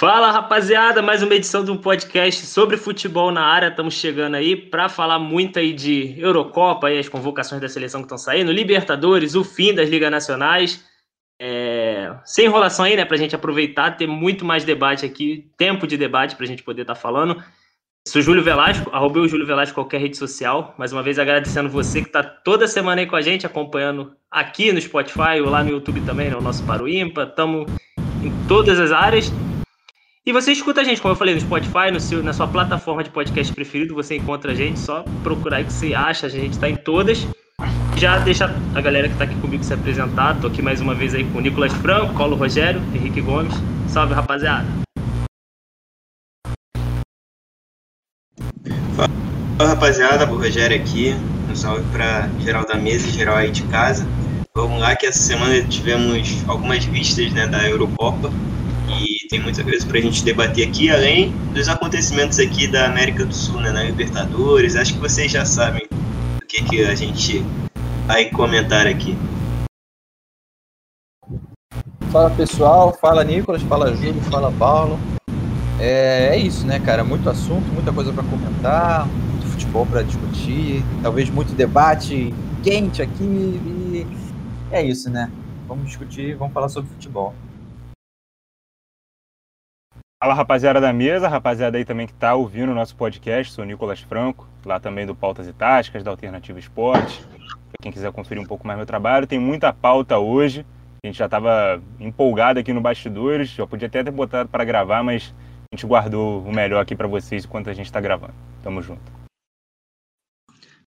Fala rapaziada, mais uma edição de um podcast sobre futebol na área. Estamos chegando aí para falar muito aí de Eurocopa, aí as convocações da seleção que estão saindo, Libertadores, o fim das ligas nacionais. É... Sem enrolação aí, né, para a gente aproveitar, ter muito mais debate aqui, tempo de debate para a gente poder estar tá falando. Sou Júlio Velasco, arrobei o Júlio Velasco qualquer rede social. Mais uma vez agradecendo você que está toda semana aí com a gente, acompanhando aqui no Spotify ou lá no YouTube também, no né, nosso Paro Ímpar. Estamos em todas as áreas. E você escuta a gente, como eu falei, no Spotify, no seu, na sua plataforma de podcast preferido, você encontra a gente, só procurar aí que você acha, a gente está em todas. Já deixa a galera que está aqui comigo se apresentar. Tô aqui mais uma vez aí com o Nicolas Franco, Paulo Rogério, Henrique Gomes. Salve, rapaziada! Fala rapaziada, o Rogério aqui. Um salve para geral da mesa e geral aí de casa. Vamos lá que essa semana tivemos algumas vistas né, da Eurocopa tem muita coisa para a gente debater aqui, além dos acontecimentos aqui da América do Sul, né, na Libertadores. Acho que vocês já sabem o que, que a gente vai comentar aqui. Fala pessoal, fala Nicolas, fala Júlio, fala Paulo. É, é isso, né, cara? Muito assunto, muita coisa para comentar, futebol para discutir, talvez muito debate quente aqui e é isso, né? Vamos discutir, vamos falar sobre futebol. Fala rapaziada da mesa, rapaziada aí também que está ouvindo o nosso podcast, sou o Nicolas Franco, lá também do Pautas e Táticas, da Alternativa Esporte. Pra quem quiser conferir um pouco mais meu trabalho, tem muita pauta hoje. A gente já estava empolgado aqui no bastidores, já podia até ter botado para gravar, mas a gente guardou o melhor aqui para vocês enquanto a gente está gravando. Tamo junto.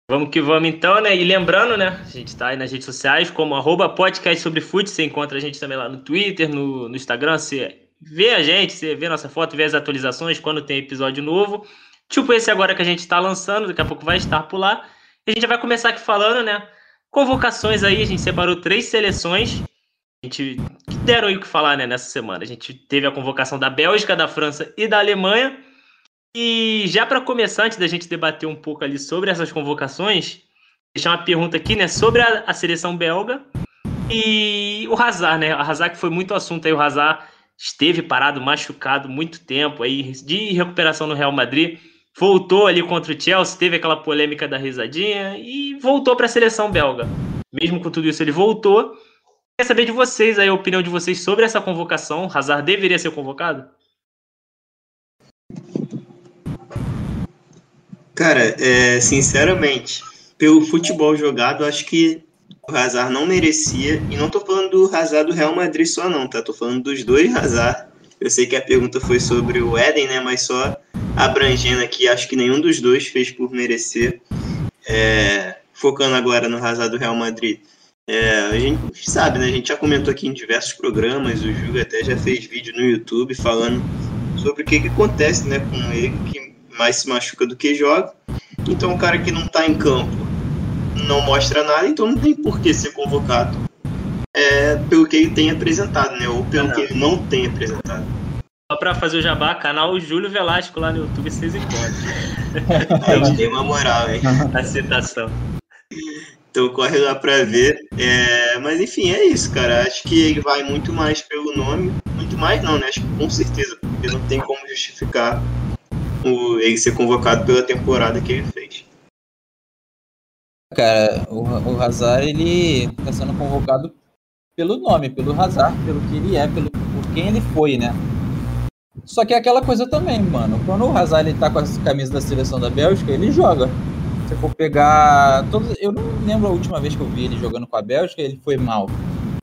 Vamos que vamos então, né? E lembrando, né? A gente está aí nas redes sociais como arroba podcast sobre fute. Você encontra a gente também lá no Twitter, no, no Instagram. Você vê a gente, você vê nossa foto, vê as atualizações quando tem episódio novo. Tipo esse agora que a gente está lançando, daqui a pouco vai estar por lá. A gente vai começar aqui falando, né? Convocações aí, a gente separou três seleções. A gente que deram aí o que falar, né, nessa semana. A gente teve a convocação da Bélgica, da França e da Alemanha. E já para começar, antes da gente debater um pouco ali sobre essas convocações, deixar uma pergunta aqui, né, sobre a, a seleção belga e o Hazard, né? O Hazard que foi muito assunto aí, o Hazard esteve parado, machucado muito tempo aí de recuperação no Real Madrid, voltou ali contra o Chelsea, teve aquela polêmica da risadinha e voltou para a seleção belga. Mesmo com tudo isso, ele voltou. Quer saber de vocês aí a opinião de vocês sobre essa convocação? Hazard deveria ser convocado? Cara, é, sinceramente, pelo futebol jogado, acho que o Hazard não merecia. E não tô falando do Hazard do Real Madrid só, não, tá? Tô falando dos dois Hazard. Eu sei que a pergunta foi sobre o Éden, né? Mas só abrangendo aqui, acho que nenhum dos dois fez por merecer. É, focando agora no Hazard do Real Madrid. É, a gente sabe, né? A gente já comentou aqui em diversos programas, o Júlio até já fez vídeo no YouTube falando sobre o que, que acontece né, com ele, que mais se machuca do que joga. Então, o cara que não está em campo não mostra nada, então não tem por que ser convocado é, pelo que ele tem apresentado, né? Ou pelo que ele não tem apresentado. Só para fazer o jabá, canal Júlio Velasco lá no YouTube, vocês encontram. A gente tem uma moral, hein? A citação. Então corre lá para ver. É, mas enfim, é isso, cara. Acho que ele vai muito mais pelo nome. Muito mais não, né? Acho que com certeza, porque não tem como justificar o, ele ser convocado pela temporada que ele fez. Cara, o, o Hazard, ele tá sendo convocado pelo nome, pelo Hazard, pelo que ele é, pelo, por quem ele foi, né? Só que é aquela coisa também, mano. Quando o Hazard ele tá com essa camisa da seleção da Bélgica, ele joga. Se for pegar. Todos, eu não lembro a última vez que eu vi ele jogando com a Bélgica, ele foi mal.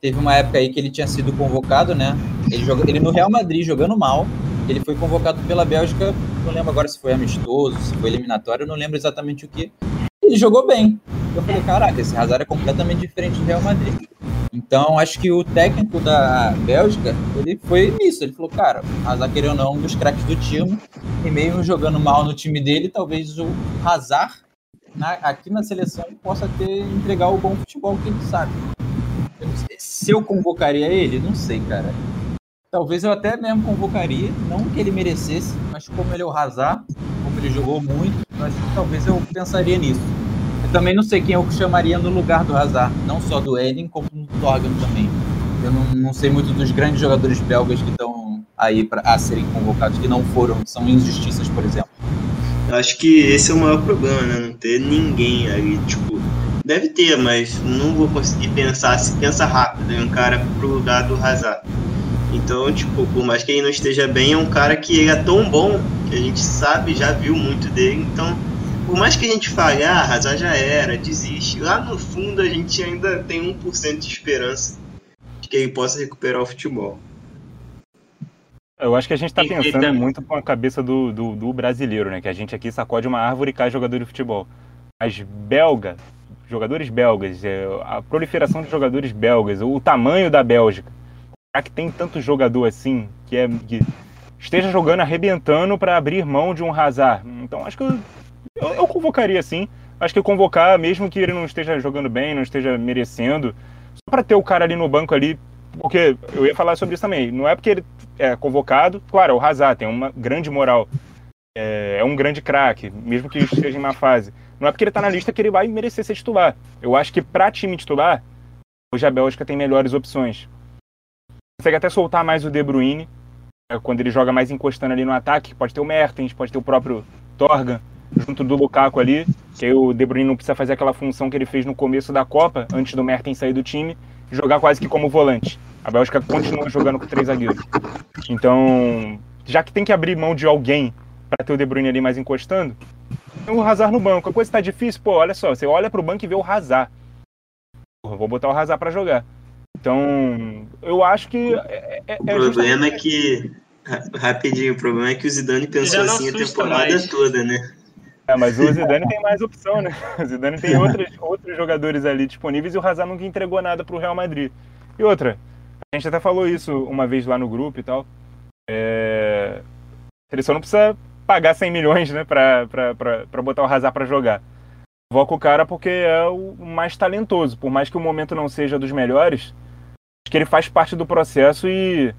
Teve uma época aí que ele tinha sido convocado, né? Ele, joga, ele no Real Madrid jogando mal. Ele foi convocado pela Bélgica, não lembro agora se foi amistoso, se foi eliminatório, não lembro exatamente o que. Ele jogou bem. Eu falei, caraca, esse Hazard é completamente diferente do Real Madrid. Então, acho que o técnico da Bélgica, ele foi nisso. Ele falou, cara, Hazard, querendo ou não, um dos craques do time, e mesmo jogando mal no time dele, talvez o Hazard, na, aqui na seleção, possa ter entregar o bom futebol que ele sabe. Se eu convocaria ele, não sei, cara. Talvez eu até mesmo convocaria, não que ele merecesse, mas como ele é o Hazard, ele jogou muito, que talvez eu pensaria nisso. Eu também não sei quem eu chamaria no lugar do Hazard, não só do Eden, como do Torgan também. eu não, não sei muito dos grandes jogadores belgas que estão aí para a serem convocados, que não foram, são injustiças, por exemplo. Acho que esse é o maior problema, né? Não ter ninguém aí, tipo, deve ter, mas não vou conseguir pensar, se pensa rápido em um cara pro lugar do Hazard. Então, tipo, por mais que ele não esteja bem, é um cara que é tão bom que a gente sabe, já viu muito dele. Então, por mais que a gente fale, ah, Hazard já era, desiste, lá no fundo a gente ainda tem 1% de esperança de que ele possa recuperar o futebol. Eu acho que a gente está pensando muito com a cabeça do, do, do, brasileiro, né? Que a gente aqui sacode uma árvore e cai jogador de futebol. Mas belga, jogadores belgas, é, a proliferação de jogadores belgas, o tamanho da Bélgica, que tem tanto jogador assim, que, é, que esteja jogando arrebentando para abrir mão de um Hazard. Então acho que eu, eu, eu convocaria sim. Acho que convocar, mesmo que ele não esteja jogando bem, não esteja merecendo, só para ter o cara ali no banco ali porque eu ia falar sobre isso também. Não é porque ele é convocado, claro, é o Hazard tem uma grande moral, é, é um grande craque, mesmo que esteja em má fase. Não é porque ele está na lista que ele vai merecer ser titular. Eu acho que para time titular, hoje a Bélgica tem melhores opções. Consegue até soltar mais o De Bruyne, é, quando ele joga mais encostando ali no ataque. Pode ter o Mertens, pode ter o próprio Torgan, junto do Lukaku ali, que aí o De Bruyne não precisa fazer aquela função que ele fez no começo da Copa, antes do Mertens sair do time jogar quase que como volante. A Bélgica continua jogando com três zagueiros. Então, já que tem que abrir mão de alguém para ter o De Bruyne ali mais encostando, tem o Hazard no banco. A coisa está difícil, pô, olha só, você olha para o banco e vê o Hazard. Porra, vou botar o Hazard para jogar. Então, eu acho que é, é, é o problema é que rapidinho, o problema é que o Zidane pensou assim a temporada mais. toda, né? É, mas o Zidane tem mais opção, né? O Zidane tem outros, outros jogadores ali disponíveis e o Hazard nunca entregou nada para o Real Madrid. E outra, a gente até falou isso uma vez lá no grupo e tal. É... A seleção não precisa pagar 100 milhões, né, para botar o Hazard para jogar. Convoca o cara porque é o mais talentoso. Por mais que o momento não seja dos melhores, acho que ele faz parte do processo e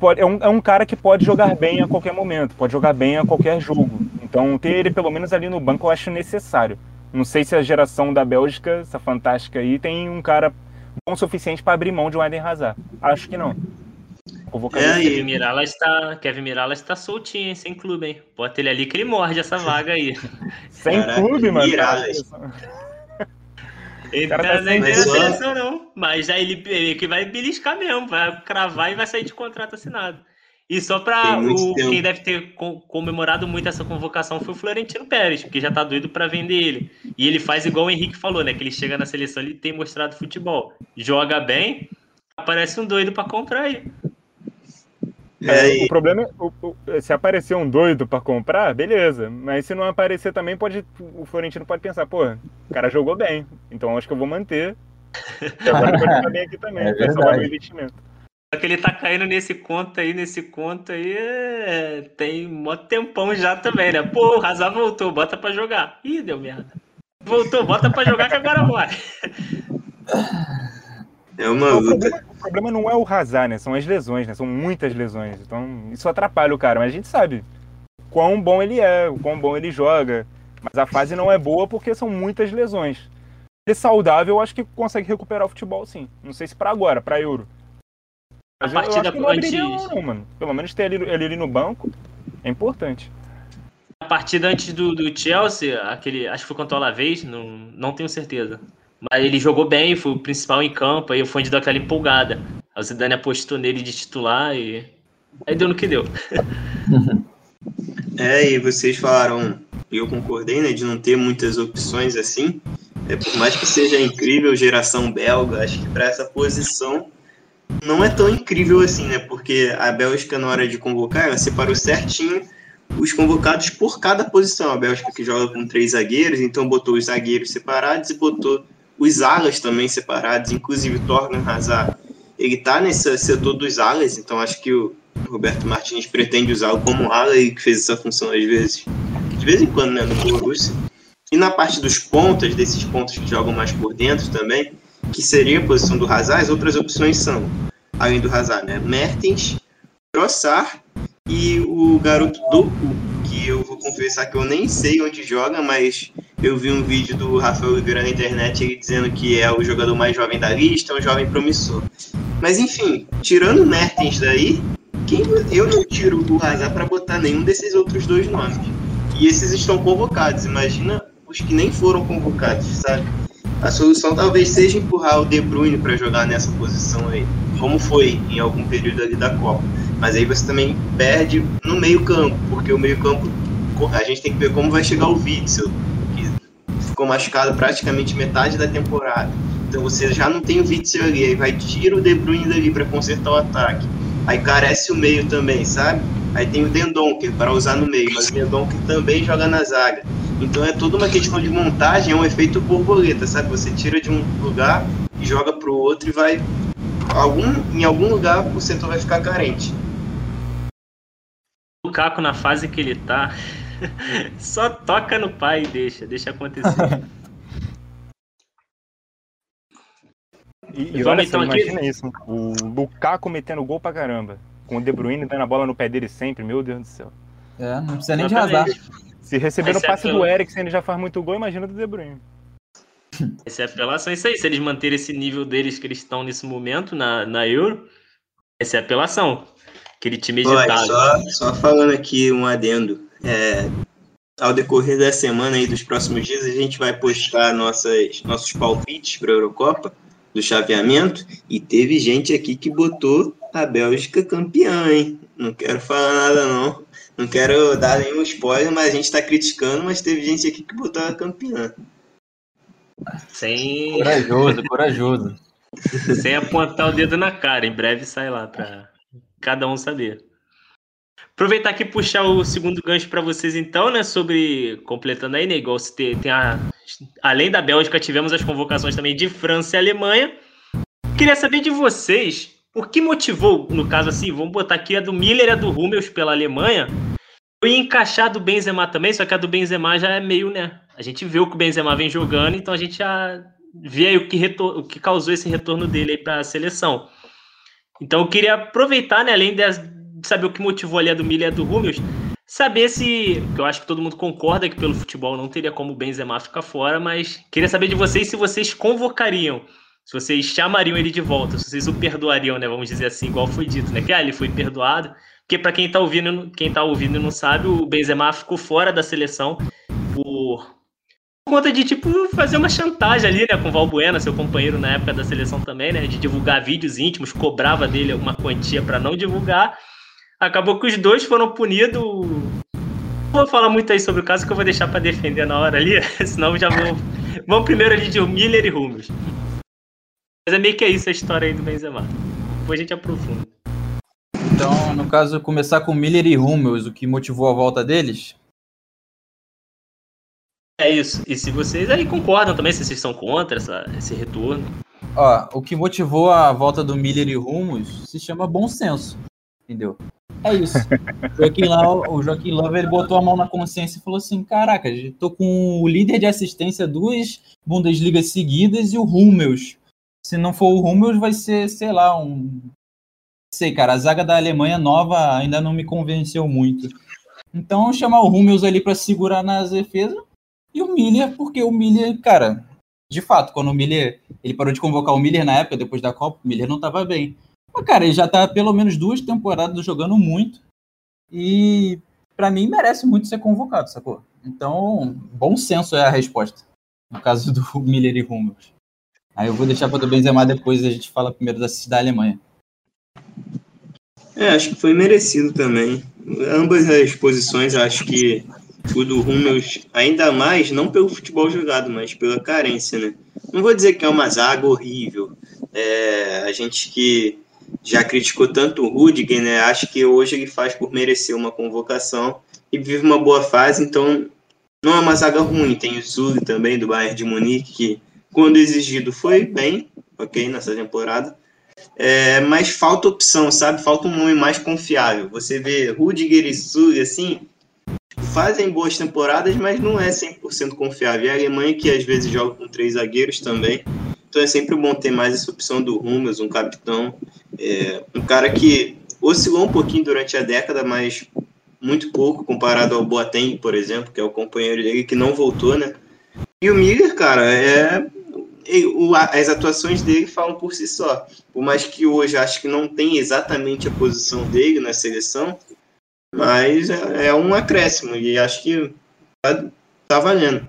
pode, é, um, é um cara que pode jogar bem a qualquer momento, pode jogar bem a qualquer jogo. Então, ter ele pelo menos ali no banco eu acho necessário. Não sei se a geração da Bélgica, essa fantástica aí, tem um cara bom o suficiente para abrir mão de um Eden Hazard. Acho que não. É, Kevin Mirala está, Kevin Mirala está soltinho, hein, sem clube, hein? Bota ele ali que ele morde essa vaga aí. sem Caraca, clube, mano. Ele tá não tem seleção, não. Mas aí ele, ele que vai beliscar mesmo, vai cravar e vai sair de contrato assinado. E só para o quem deve ter comemorado muito essa convocação foi o Florentino Pérez, que já tá doido para vender ele. E ele faz igual o Henrique falou, né? Que ele chega na seleção, ele tem mostrado futebol. Joga bem, aparece um doido para comprar aí. É, o problema é, o, o, se aparecer um doido para comprar, beleza. Mas se não aparecer também, pode, o Florentino pode pensar, pô, o cara jogou bem, então acho que eu vou manter. E agora pode jogar bem aqui também, é salvar meu investimento. Só que ele tá caindo nesse conto aí, nesse conto aí, é... tem um tempão já também, né? Pô, o Hazard voltou, bota pra jogar. Ih, deu merda. Voltou, bota pra jogar que agora vai. É uma luta. O problema, não é o Hazard, né? São as lesões, né? São muitas lesões. Então, isso atrapalha o cara. Mas a gente sabe quão bom ele é, o quão bom ele joga. Mas a fase não é boa porque são muitas lesões. Ele saudável, eu acho que consegue recuperar o futebol, sim. Não sei se para agora, para Euro. Mas a partida eu antes... não, não, mano. Pelo menos ter ele, ele ali no banco é importante. A partida antes do, do Chelsea, aquele, acho que foi contra o Alavés, não, não tenho certeza. Mas ele jogou bem, foi o principal em campo, aí o Fonte deu aquela empolgada. A Zidane apostou nele de titular e aí deu no que deu. É, e vocês falaram, e eu concordei, né, de não ter muitas opções assim. É, por mais que seja incrível geração belga, acho que para essa posição não é tão incrível assim, né? Porque a Bélgica, na hora de convocar, ela separou certinho os convocados por cada posição. A Bélgica que joga com três zagueiros, então botou os zagueiros separados e botou os alas também separados, inclusive Torgan Hazard. Ele tá nesse setor dos alas, então acho que o Roberto Martins pretende usá-lo como ala e que fez essa função às vezes, de vez em quando, né, no Borussia. E na parte dos pontas, desses pontos que jogam mais por dentro também, que seria a posição do Hazard, as outras opções são, além do Hazard, né, Mertens, Trossard e o garoto eu vou confessar que eu nem sei onde joga, mas eu vi um vídeo do Rafael Oliveira na internet ele dizendo que é o jogador mais jovem da lista, um jovem promissor. Mas enfim, tirando o Mertens daí, quem, eu não tiro o Hazard para botar nenhum desses outros dois nomes. E esses estão convocados. Imagina os que nem foram convocados, sabe? A solução talvez seja empurrar o De Bruyne para jogar nessa posição aí, como foi em algum período ali da Copa. Mas aí você também perde no meio-campo, porque o meio-campo a gente tem que ver como vai chegar o Witzel, que ficou machucado praticamente metade da temporada. Então você já não tem o Witzel ali, aí vai tira o De Bruyne dali para consertar o ataque. Aí carece o meio também, sabe? Aí tem o Dendonker para usar no meio, mas o Dendonker também joga na zaga. Então é toda uma questão de montagem, é um efeito borboleta, sabe? Você tira de um lugar e joga para o outro e vai algum em algum lugar o setor vai ficar carente. O Caco na fase que ele tá, só toca no pai e deixa, deixa acontecer. E, e olha então só, imagina aqui... isso, o Lukaku metendo gol pra caramba, com o De Bruyne dando a bola no pé dele sempre, meu Deus do céu. É, não precisa nem de razar. Se receber o passe do Eriksen ele já faz muito gol, imagina do De Bruyne. Essa é a apelação, isso aí. Se eles manterem esse nível deles que eles estão nesse momento na, na Euro, essa é a apelação. Aquele time editado. Só, só falando aqui um adendo. É, ao decorrer da semana e dos próximos dias, a gente vai postar nossas, nossos palpites para a Eurocopa do chaveamento e teve gente aqui que botou a Bélgica campeã, hein? Não quero falar nada não. Não quero dar nenhum spoiler, mas a gente está criticando, mas teve gente aqui que botou a campeã. Sem. Corajoso, corajoso. Sem apontar o dedo na cara. Em breve sai lá para cada um saber. Aproveitar aqui e puxar o segundo gancho para vocês, então, né? Sobre. Completando aí, né? Igual se tem, tem a. Além da Bélgica, tivemos as convocações também de França e Alemanha. Queria saber de vocês o que motivou, no caso assim, vamos botar aqui a do Miller e a do Hummels pela Alemanha. E encaixar a do Benzema também, só que a do Benzema já é meio, né? A gente vê o que o Benzema vem jogando, então a gente já vê aí o que, retor... o que causou esse retorno dele aí para a seleção. Então eu queria aproveitar, né, além de saber o que motivou ali a do Miller e a do Hummels, saber se, eu acho que todo mundo concorda que pelo futebol não teria como o Benzema ficar fora, mas queria saber de vocês se vocês convocariam, se vocês chamariam ele de volta, se vocês o perdoariam, né, vamos dizer assim, igual foi dito, né, que ah, ele foi perdoado, porque para quem tá ouvindo, quem tá ouvindo e não sabe, o Benzema ficou fora da seleção por por conta de, tipo, fazer uma chantagem ali, né, com o Valbuena, seu companheiro na época da seleção também, né, de divulgar vídeos íntimos, cobrava dele uma quantia para não divulgar, Acabou que os dois foram punidos. Não vou falar muito aí sobre o caso que eu vou deixar para defender na hora ali, senão já vou. Vamos primeiro ali de Miller e Rumos. Mas é meio que é isso a história aí do Benzema. Depois a gente aprofunda. Então, no caso, começar com Miller e Hummels, o que motivou a volta deles? É isso. E se vocês aí concordam também, se vocês são contra essa, esse retorno. Ó, o que motivou a volta do Miller e Hummels se chama bom senso, entendeu? É isso. O Joaquim, Love, o Joaquim Love ele botou a mão na consciência e falou assim: Caraca, tô com o líder de assistência duas Bundesligas seguidas e o Hummels. Se não for o Hummels, vai ser, sei lá, um. Sei, cara, a zaga da Alemanha nova ainda não me convenceu muito. Então, chamar o Hummels ali para segurar nas defesas e o Miller, porque o Miller, cara, de fato, quando o Miller. Ele parou de convocar o Miller na época, depois da Copa, o Miller não tava bem. Mas, cara, ele já tá pelo menos duas temporadas jogando muito. E para mim merece muito ser convocado, sacou? Então, bom senso é a resposta. No caso do Miller e Hummels. Aí eu vou deixar para o Benzema depois a gente fala primeiro da, da Alemanha. É, acho que foi merecido também. Ambas as posições, acho que o do Hummels, ainda mais, não pelo futebol jogado, mas pela carência, né? Não vou dizer que é uma zaga horrível. É, a gente que já criticou tanto o Rudiger, né? Acho que hoje ele faz por merecer uma convocação e vive uma boa fase, então não é uma zaga ruim. Tem o Zuli também, do Bayern de Munique, que quando exigido foi bem, ok, nessa temporada. É, mas falta opção, sabe? Falta um nome mais confiável. Você vê Rudiger e Zuli, assim, fazem boas temporadas, mas não é 100% confiável. E a Alemanha, que às vezes joga com três zagueiros também, então é sempre bom ter mais essa opção do Hummels, um capitão, é, um cara que oscilou um pouquinho durante a década, mas muito pouco comparado ao Boateng, por exemplo, que é o companheiro dele que não voltou, né? E o Miller, cara, é as atuações dele falam por si só. Por mais que hoje acho que não tem exatamente a posição dele na seleção, mas é, é um acréscimo e acho que tá, tá valendo.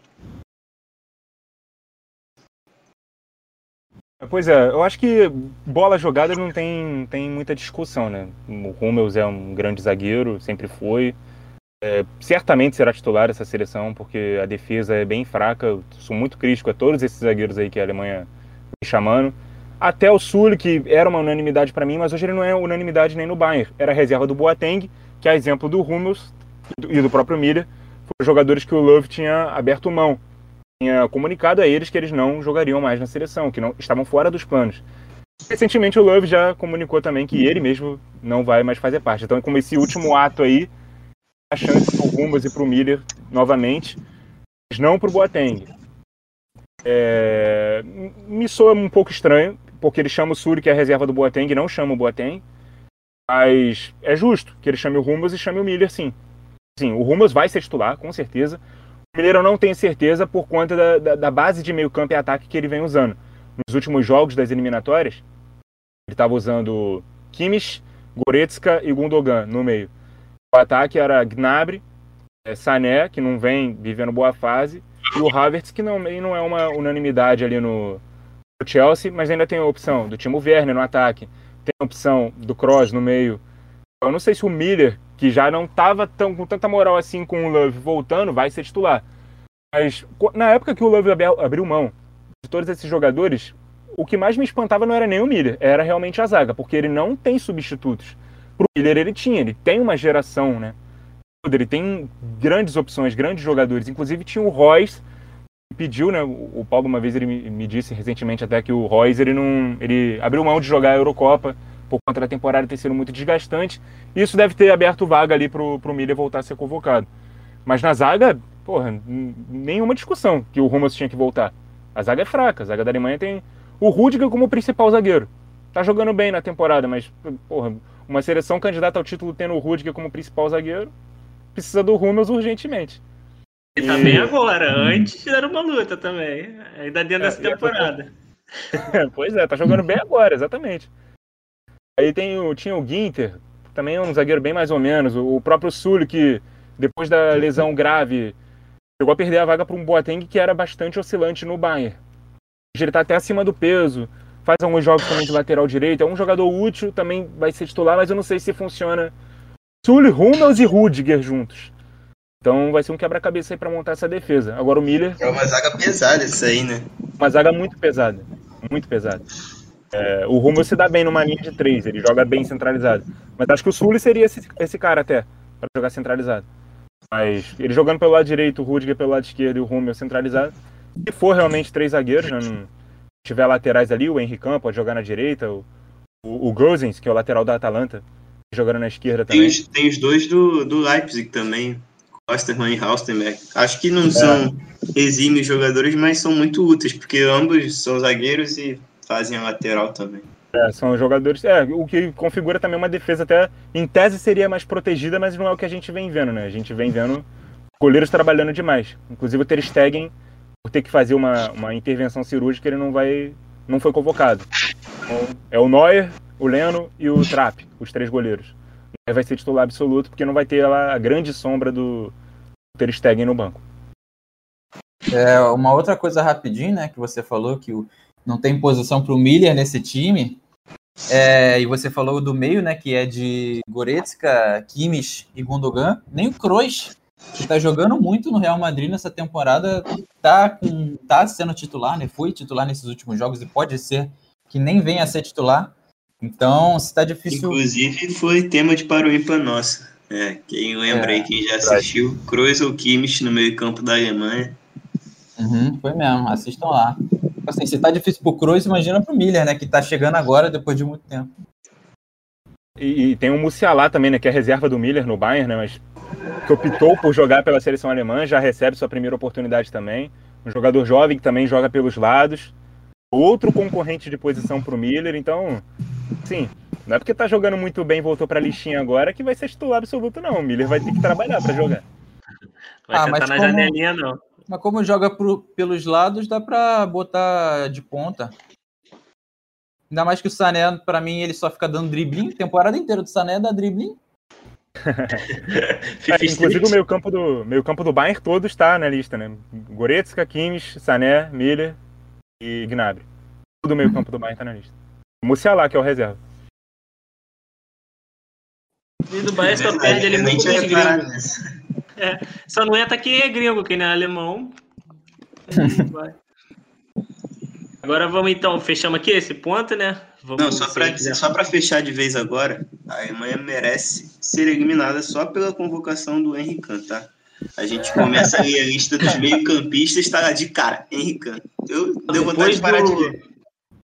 Pois é, eu acho que bola jogada não tem, tem muita discussão, né? O Hummels é um grande zagueiro, sempre foi. É, certamente será titular essa seleção, porque a defesa é bem fraca. Eu sou muito crítico a todos esses zagueiros aí que a Alemanha vem chamando. Até o Sul, que era uma unanimidade para mim, mas hoje ele não é unanimidade nem no Bayern. Era a reserva do Boateng, que é exemplo do Hummels e do próprio Miller. Foram jogadores que o Love tinha aberto mão tinha comunicado a eles que eles não jogariam mais na seleção, que não estavam fora dos planos. Recentemente o Love já comunicou também que ele mesmo não vai mais fazer parte. Então, com esse último ato aí, a chance para o Rumbas e para o Miller novamente, mas não para o Boateng. É... Me soa um pouco estranho, porque ele chama o Suri, que é a reserva do Boateng, não chama o Boateng. Mas é justo que ele chame o Rumbas e chame o Miller, sim. Sim, o Rumbas vai ser titular, com certeza. Mineiro eu não tenho certeza por conta da, da, da base de meio campo e ataque que ele vem usando. Nos últimos jogos das eliminatórias, ele estava usando Kimmich, Goretzka e Gundogan no meio. O ataque era Gnabry, é, Sané, que não vem vivendo boa fase, e o Havertz, que não, não é uma unanimidade ali no, no Chelsea, mas ainda tem a opção do Timo Werner no ataque, tem a opção do Kroos no meio. Eu não sei se o Miller que já não estava tão, com tanta moral assim com o Love voltando, vai ser titular. Mas na época que o Love abriu mão de todos esses jogadores, o que mais me espantava não era nem o Miller, era realmente a zaga, porque ele não tem substitutos. Pro Miller ele tinha, ele tem uma geração, né? Ele tem grandes opções, grandes jogadores. Inclusive tinha o Royce, que pediu, né? O Paulo uma vez ele me disse recentemente até que o Royce ele não, ele abriu mão de jogar a Eurocopa por conta da temporada ter sido muito desgastante. Isso deve ter aberto vaga ali pro, pro Miller voltar a ser convocado. Mas na zaga, porra, nenhuma discussão que o Rumas tinha que voltar. A zaga é fraca, a zaga da Alemanha tem o Rudiger como principal zagueiro. Tá jogando bem na temporada, mas, porra, uma seleção candidata ao título tendo o Rudiger como principal zagueiro, precisa do Rummels urgentemente. E, e também agora, antes era uma luta também, ainda dentro é, dessa temporada. pois é, tá jogando bem agora, exatamente. Aí tem o, tinha o Ginter, também é um zagueiro bem mais ou menos. O, próprio Sully, que depois da lesão grave, chegou a perder a vaga para um Boateng que era bastante oscilante no Bayern. Ele está até acima do peso, faz alguns jogos também de lateral direito. É um jogador útil, também vai ser titular, mas eu não sei se funciona Sully, Hummels e Rudiger juntos. Então vai ser um quebra-cabeça aí para montar essa defesa. Agora o Miller. É uma zaga pesada isso aí, né? Uma zaga muito pesada. Muito pesada. É, o Rumo se dá bem numa linha de três, ele joga bem centralizado. Mas acho que o Sully seria esse, esse cara até, para jogar centralizado. Mas ele jogando pelo lado direito, o Rudiger pelo lado esquerdo e o Rummel centralizado. Se for realmente três zagueiros, né, não tiver laterais ali, o Henrique pode jogar na direita, o, o, o Gozens, que é o lateral da Atalanta, jogando na esquerda tem também. Os, tem os dois do, do Leipzig também, Osterman e Haustenberg. Acho que não é. são exímios jogadores, mas são muito úteis, porque ambos são zagueiros e fazem a lateral também. É, são jogadores. É, o que configura também uma defesa até. Em tese seria mais protegida, mas não é o que a gente vem vendo, né? A gente vem vendo goleiros trabalhando demais. Inclusive o Ter Stegen, por ter que fazer uma, uma intervenção cirúrgica, ele não vai. não foi convocado. Então, é o Neuer, o Leno e o Trapp, os três goleiros. Vai ser titular absoluto, porque não vai ter lá a grande sombra do Ter Stegen no banco. É, uma outra coisa rapidinho, né, que você falou que o não tem posição para o Miller nesse time. É, e você falou do meio, né, que é de Goretzka, Kimmich e Gundogan. Nem o Kroos, que está jogando muito no Real Madrid nessa temporada, tá, com, tá sendo titular, né? Foi titular nesses últimos jogos e pode ser que nem venha a ser titular. Então, se tá difícil. Inclusive, foi tema de Paro Ímpar nossa. É, quem lembra é, aí, quem já assistiu, Kroos ou Kimmich no meio-campo da Alemanha. Uhum, foi mesmo, assistam lá assim, se tá difícil pro Cruz, imagina pro Miller, né? Que tá chegando agora depois de muito tempo. E, e tem o Musiala também, né? Que é reserva do Miller no Bayern, né? Mas que optou por jogar pela seleção alemã, já recebe sua primeira oportunidade também. Um jogador jovem que também joga pelos lados. Outro concorrente de posição pro Miller, então, sim, não é porque tá jogando muito bem e voltou pra listinha agora que vai ser titular absoluto, não. O Miller vai ter que trabalhar para jogar. Vai ah, sentar na como... janelinha, não. Mas como joga pro- pelos lados, dá pra botar de ponta. Ainda mais que o Sané, pra mim, ele só fica dando dribling. Temporada inteira do Sané dá dribling. É, inclusive o meio campo do meio campo do Bayern todo está na lista, né? Goretzka, Kimmich, Sané, Miller e Gnabry. Todo o meio campo do Bayern está na lista. Musiala, que é o reserva. E do Bahia só perde ele nem muito tinha nisso. Só não entra quem é gringo, quem não é alemão. Agora vamos então, fechamos aqui esse ponto, né? Vamos, Não, só quiser. só pra fechar de vez agora, a Alemanha merece ser eliminada só pela convocação do Henrique tá? A gente começa ali a lista dos meio-campistas, tá lá de cara, Henrique Eu deu vontade de parar de ver.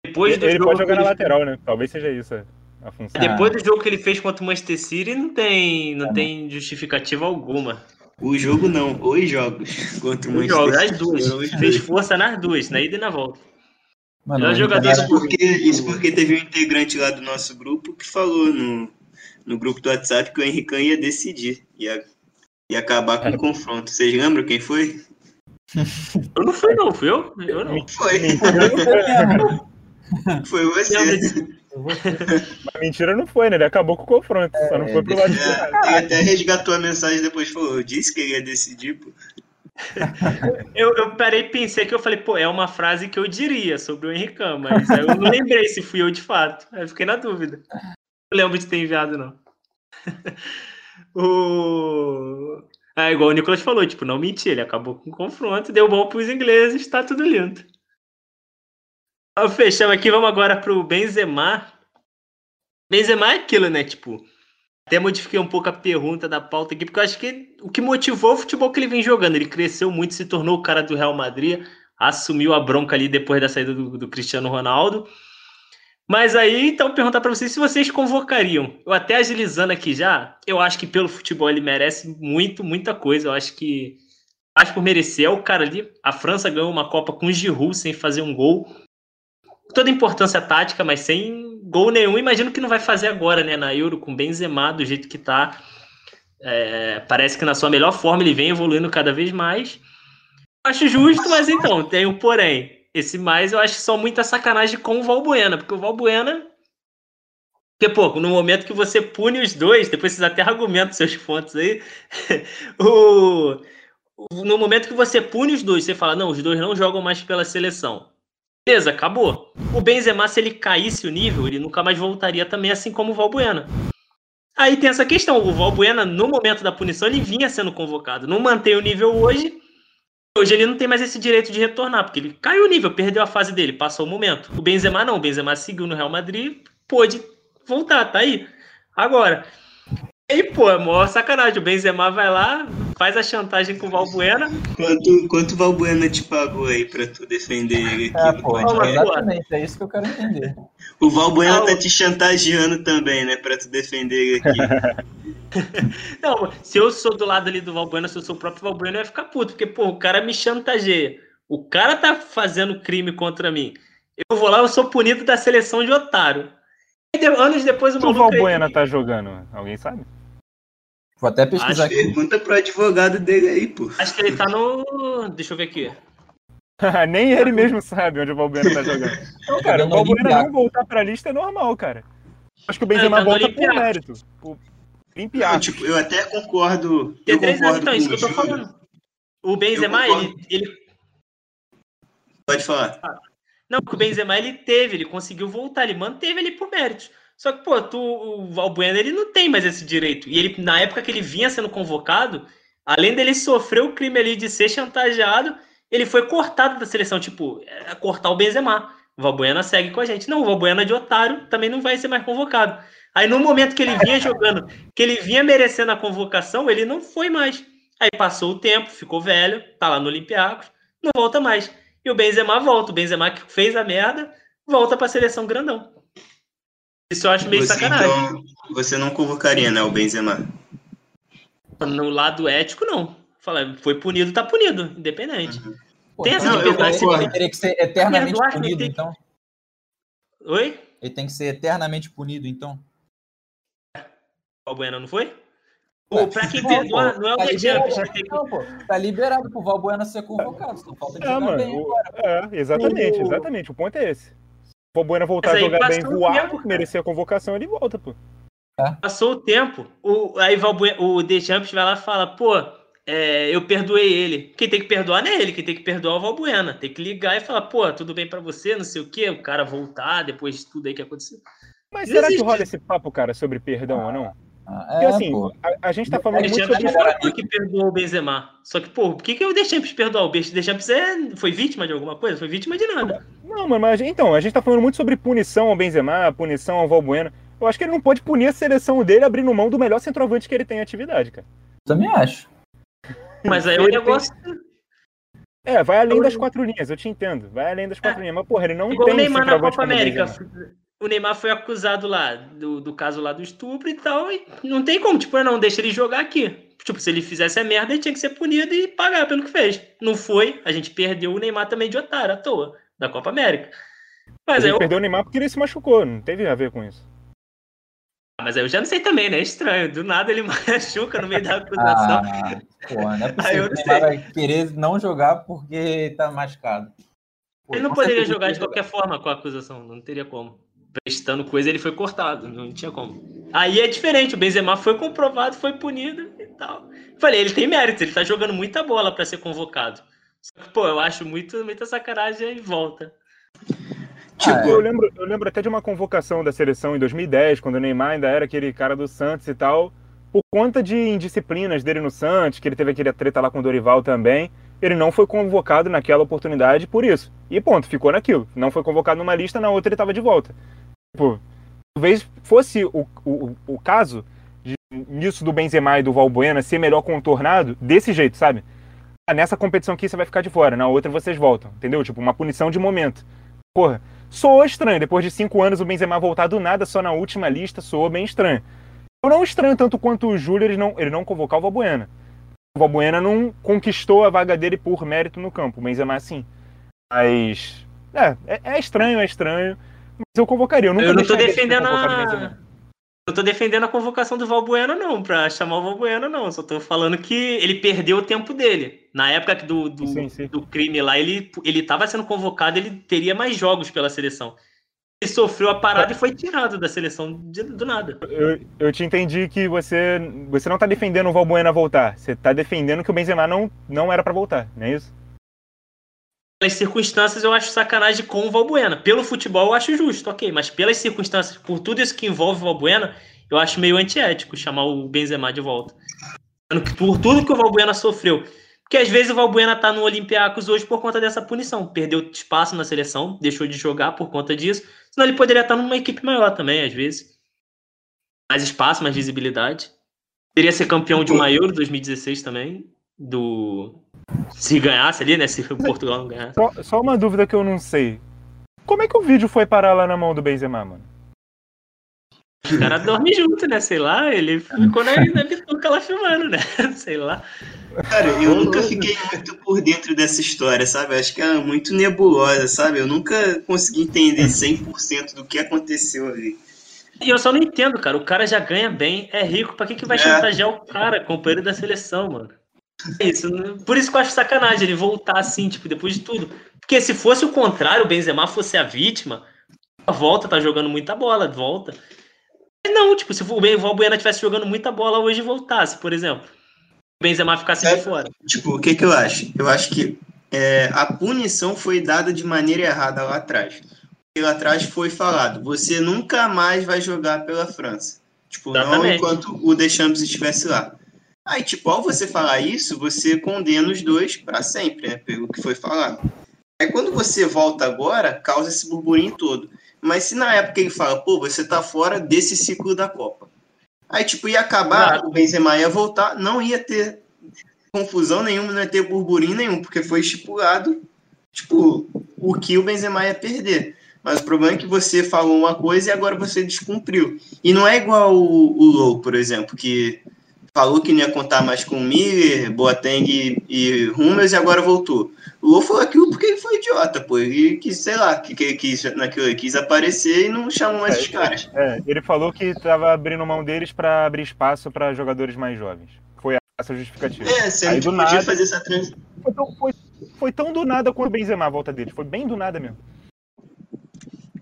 Depois do Ele jogo pode jogar que na ele- lateral, né? Talvez seja isso a- função. Depois do jogo que ele fez contra o Manchester City, não tem, não tem justificativa alguma. O jogo não, os jogos contra o Os Manchester jogos, as duas. Fez força nas duas, na ida e na volta. Mano, Melhor o jogador Isso porque, isso porque teve um integrante lá do nosso grupo que falou no, no grupo do WhatsApp que o Henrique ia decidir. Ia, ia acabar com o confronto. Vocês lembram quem foi? Eu não fui, não, fui eu? Eu não. Foi. Foi você. Mas mentira não foi, né? Ele acabou com o confronto. só não foi pro lado de É, ele até resgatou a mensagem e depois falou, eu disse que ele ia decidir, pô. Eu, eu parei e pensei que eu falei, pô, é uma frase que eu diria sobre o Henrique, mas aí eu não lembrei se fui eu de fato. Aí eu fiquei na dúvida. Não lembro de ter enviado, não. o... É igual o Nicolas falou, tipo, não menti, ele acabou com o confronto, deu bom pros ingleses, tá tudo lindo. Fechamos aqui, vamos agora pro Benzema. Benzema é aquilo, né? Tipo, até modifiquei um pouco a pergunta da pauta aqui, porque eu acho que o que motivou o futebol que ele vem jogando. Ele cresceu muito, se tornou o cara do Real Madrid, assumiu a bronca ali depois da saída do, do Cristiano Ronaldo. Mas aí, então, perguntar para vocês se vocês convocariam. Eu até agilizando aqui já, eu acho que pelo futebol ele merece muito, muita coisa. Eu acho que, acho por merecer, é o cara ali. A França ganhou uma Copa com o Giroud sem fazer um gol. Toda importância tática, mas sem gol nenhum. Imagino que não vai fazer agora, né, na Euro, com Benzema do jeito que tá. É, parece que na sua melhor forma ele vem evoluindo cada vez mais. Acho justo, mas então, tem um porém. Esse mais eu acho só muita sacanagem com o Valbuena, porque o Valbuena. Porque, pô, no momento que você pune os dois, depois vocês até argumentam seus pontos aí. o, no momento que você pune os dois, você fala, não, os dois não jogam mais pela seleção. Beleza, acabou. O Benzema, se ele caísse o nível, ele nunca mais voltaria também, assim como o Valbuena. Aí tem essa questão, o Valbuena, no momento da punição, ele vinha sendo convocado. Não mantém o nível hoje, hoje ele não tem mais esse direito de retornar, porque ele caiu o nível, perdeu a fase dele, passou o momento. O Benzema não, o Benzema seguiu no Real Madrid, pôde voltar, tá aí. Agora, aí, pô, é maior sacanagem, o Benzema vai lá, faz a chantagem com o Valbuena, Quanto, quanto o Valbuena te pagou aí pra tu defender ele aqui É, no pô, podcast? exatamente, é isso que eu quero entender. O Valbuena Ah, tá te chantageando também, né? Pra tu defender ele aqui. Não, se eu sou do lado ali do Valbuena, se eu sou o próprio Valbuena, eu ia ficar puto, porque, pô, o cara me chantageia. O cara tá fazendo crime contra mim. Eu vou lá, eu sou punido da seleção de otário. Anos depois, o O maluco... Valbuena tá jogando, alguém sabe? Vou até pesquisar Acho aqui. Pergunta pro advogado dele aí, pô. Acho que ele tá no... Deixa eu ver aqui. Nem ele mesmo sabe onde o Valbuena tá jogando. Então, cara, o Valbuena não voltar pra lista é normal, cara. Acho que o Benzema tá volta por mérito. Por Não, Olympiacos. tipo, eu até concordo. Tem Eu três anos, concordo então, com isso que eu tô falando. O Benzema, ele, ele... Pode falar. Não, porque o Benzema, ele teve, ele conseguiu voltar, ele manteve ele por méritos. Só que, pô, tu, o Valbuena, ele não tem mais esse direito. E ele, na época que ele vinha sendo convocado, além dele sofrer o crime ali de ser chantageado, ele foi cortado da seleção, tipo, é, cortar o Benzema. O Valbuena segue com a gente. Não, o Valbuena de otário também não vai ser mais convocado. Aí no momento que ele vinha jogando, que ele vinha merecendo a convocação, ele não foi mais. Aí passou o tempo, ficou velho, tá lá no Olympiacos, não volta mais. E o Benzema volta. O Benzema que fez a merda, volta pra seleção grandão. Isso eu acho meio Você, sacanagem. então, você não convocaria, né, o Benzema? No lado ético, não. Fala, foi punido, tá punido, independente. Pô, Tem então essa ele liberdade, ele teria que ser eternamente punido, tem- então. Pô, pra quem perdoa, não é o Tá The liberado, Champions que tem que. não, pô, tá liberado pro Valbuena ser convocado. Só falta de É, jogar mano. bem o- agora. é, exatamente, O- exatamente. O ponto é esse. Balbuena voltar a jogar bem, voar, tempo, cara. merecer a convocação, ele volta, pô. Passou o tempo, o, aí Valbue- o The Champions vai lá e fala, pô, é, eu perdoei ele. Quem tem que perdoar não é ele, quem tem que perdoar é o Valbuena. Tem que ligar e falar, pô, tudo bem pra você, não sei o quê, o cara voltar depois de tudo aí que aconteceu. Mas Não será que rola esse papo, cara, sobre perdão ou não? Ah, Porque é, assim, pô. a, a gente tá falando muito sobre. ele que perdoou o Benzema. Só que, pô, por que, que o The Champions perdoou? O The Champions é, foi vítima de alguma coisa? Foi vítima de nada. Não, mano, mas então, a gente tá falando muito sobre punição ao Benzema, punição ao Valbuena. Eu acho que ele não pode punir a seleção dele abrindo mão do melhor centroavante que ele tem em atividade, cara. Também acho. Mas aí o Ele tem- negócio. É, vai além das quatro linhas, eu te entendo. Vai além das quatro linhas. Mas, porra, ele não Igual tem o Neymar na Copa América. O Neymar foi acusado lá do, do caso lá do estupro e tal, e não tem como, tipo, não, deixa ele jogar aqui. Tipo, se ele fizesse a merda, ele tinha que ser punido e pagar pelo que fez. Não foi, a gente perdeu o Neymar também de otário, à toa, da Copa América. A Mas aí, gente eu, perdeu o Neymar porque ele se machucou, não teve a ver com isso. mas aí eu já não sei também, né? É estranho. Do nada ele machuca no meio da acusação. Ah, porra, não é Ah, possível. sei. vai querer não jogar porque tá machucado. Pô, ele não poderia jogar de qualquer forma com a acusação, não teria como. Prestando coisa, ele foi cortado, não tinha como. Aí é diferente, o Benzema foi comprovado, foi punido e tal. Falei, ele tem mérito, ele tá jogando muita bola pra ser convocado. Só que, pô, eu acho muito, muita sacanagem e volta. Tipo, Ah, Eu lembro, eu lembro até de uma convocação da seleção em 2010, quando o Neymar ainda era aquele cara do Santos e tal. Por conta de indisciplinas dele no Santos, que ele teve aquele treta lá com o Dorival também, ele não foi convocado naquela oportunidade por isso. E ponto, ficou naquilo. Não foi convocado numa lista, na outra ele estava de volta. Tipo, talvez fosse o, o, o caso de, nisso do Benzema e do Valbuena ser melhor contornado desse jeito, sabe? Ah, nessa competição aqui você vai ficar de fora, na outra vocês voltam, entendeu? Tipo, uma punição de momento. Porra, soou estranho. Depois de cinco anos o Benzema voltar do nada só na última lista, soou bem estranho. Eu não estranho tanto quanto o Júlio ele não, ele não convocar o Valbuena. O Valbuena não conquistou a vaga dele por mérito no campo, o Benzema sim. Mas, é, é, é estranho, é estranho. Mas eu convocaria, eu Eu não tô defendendo a. Benzema. Eu tô defendendo a convocação do Valbuena, não, pra chamar o Valbuena, não. Só tô falando que ele perdeu o tempo dele. Na época do, do, Sim, sim. do crime lá, ele, ele tava sendo convocado, ele teria mais jogos pela seleção. Ele sofreu a parada e foi tirado da seleção de- do nada. Eu, eu te entendi que você, você não tá defendendo o Valbuena voltar. Você tá defendendo que o Benzema não, não era pra voltar, não é isso? Pelas circunstâncias, eu acho sacanagem com o Valbuena. Pelo futebol, eu acho justo, ok. Mas pelas circunstâncias, por tudo isso que envolve o Valbuena, eu acho meio antiético chamar o Benzema de volta. Por tudo que o Valbuena sofreu. Porque às vezes o Valbuena tá no Olympiacos hoje por conta dessa punição. Perdeu espaço na seleção, deixou de jogar por conta disso. Senão ele poderia estar numa equipe maior também, às vezes. Mais espaço, mais visibilidade. Teria ser campeão de uma Euro 2016 também. Do. Se ganhasse ali, né? Se o Portugal não ganhasse. Só, só uma dúvida que eu não sei. Como é que o vídeo foi parar lá na mão do Benzema, mano? Os caras dormem junto, né? Sei lá, ele ficou na, na bituca lá filmando, né? Sei lá. Cara, eu nunca fiquei muito por dentro dessa história, sabe? Acho que é muito nebulosa, sabe? Eu nunca consegui entender 100% do que aconteceu ali. E eu só não entendo, cara. O cara já ganha bem, é rico. Pra que, que vai É. chantagear o cara, companheiro da seleção, mano? É isso. né? Por isso que eu acho sacanagem ele voltar assim, tipo, depois de tudo. Porque se fosse o contrário, o Benzema fosse a vítima, a volta, tá jogando muita bola, volta. Mas não, tipo, se o Valbuena estivesse jogando muita bola hoje e voltasse, por exemplo. O Benzema ficasse É. de fora. Tipo, o que que eu acho? Eu acho que é, a punição foi dada de maneira errada lá atrás. Porque lá atrás foi falado, você nunca mais vai jogar pela França. Tipo, não Exatamente. enquanto o Deschamps estivesse lá. Aí, tipo, ao você falar isso, você condena os dois para sempre, né? Pelo que foi falado. Aí quando você volta agora, causa esse burburinho todo. Mas se na época ele fala, pô, você tá fora desse ciclo da Copa. Aí, tipo, ia acabar, Exato. o Benzema ia voltar, não ia ter confusão nenhuma, não ia ter burburinho nenhum, porque foi estipulado, tipo, o que o Benzema ia perder. Mas o problema é que você falou uma coisa e agora você descumpriu. E não é igual o, o Low, por exemplo, que falou que não ia contar mais com Miller, Boateng e, e Hummels e agora voltou. O Lou falou aquilo porque ele foi idiota, pô. Ele quis, sei lá, que, que, quis, naquilo, ele quis aparecer e não chamou mais É, os caras. É, ele falou que tava abrindo mão deles para abrir espaço para jogadores mais jovens. Foi essa a justificativa. É, sendo Aí do podia nada- fazer essa transição. Foi tão, foi, foi tão do nada quanto o Benzema a volta deles. Foi bem do nada mesmo.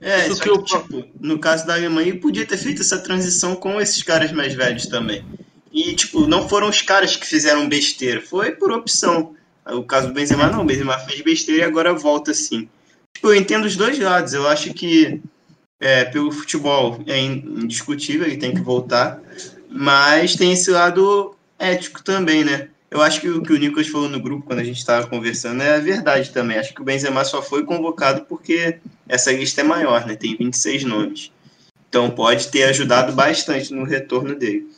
É, Isso só que que, eu- tipo, no caso da Alemanha, ele podia ter feito essa transição com esses caras mais velhos também. E, tipo, não foram os caras que fizeram besteira, foi por opção. O caso do Benzema, não, o Benzema fez besteira e agora volta assim. Tipo, eu entendo os dois lados, eu acho que é, pelo futebol é indiscutível, ele tem que voltar, mas tem esse lado ético também, né? Eu acho que o que o Nicolas falou no grupo, quando a gente estava conversando, é verdade também. Acho que o Benzema só foi convocado porque essa lista é maior, né? Tem 26 nomes. Então pode ter ajudado bastante no retorno dele.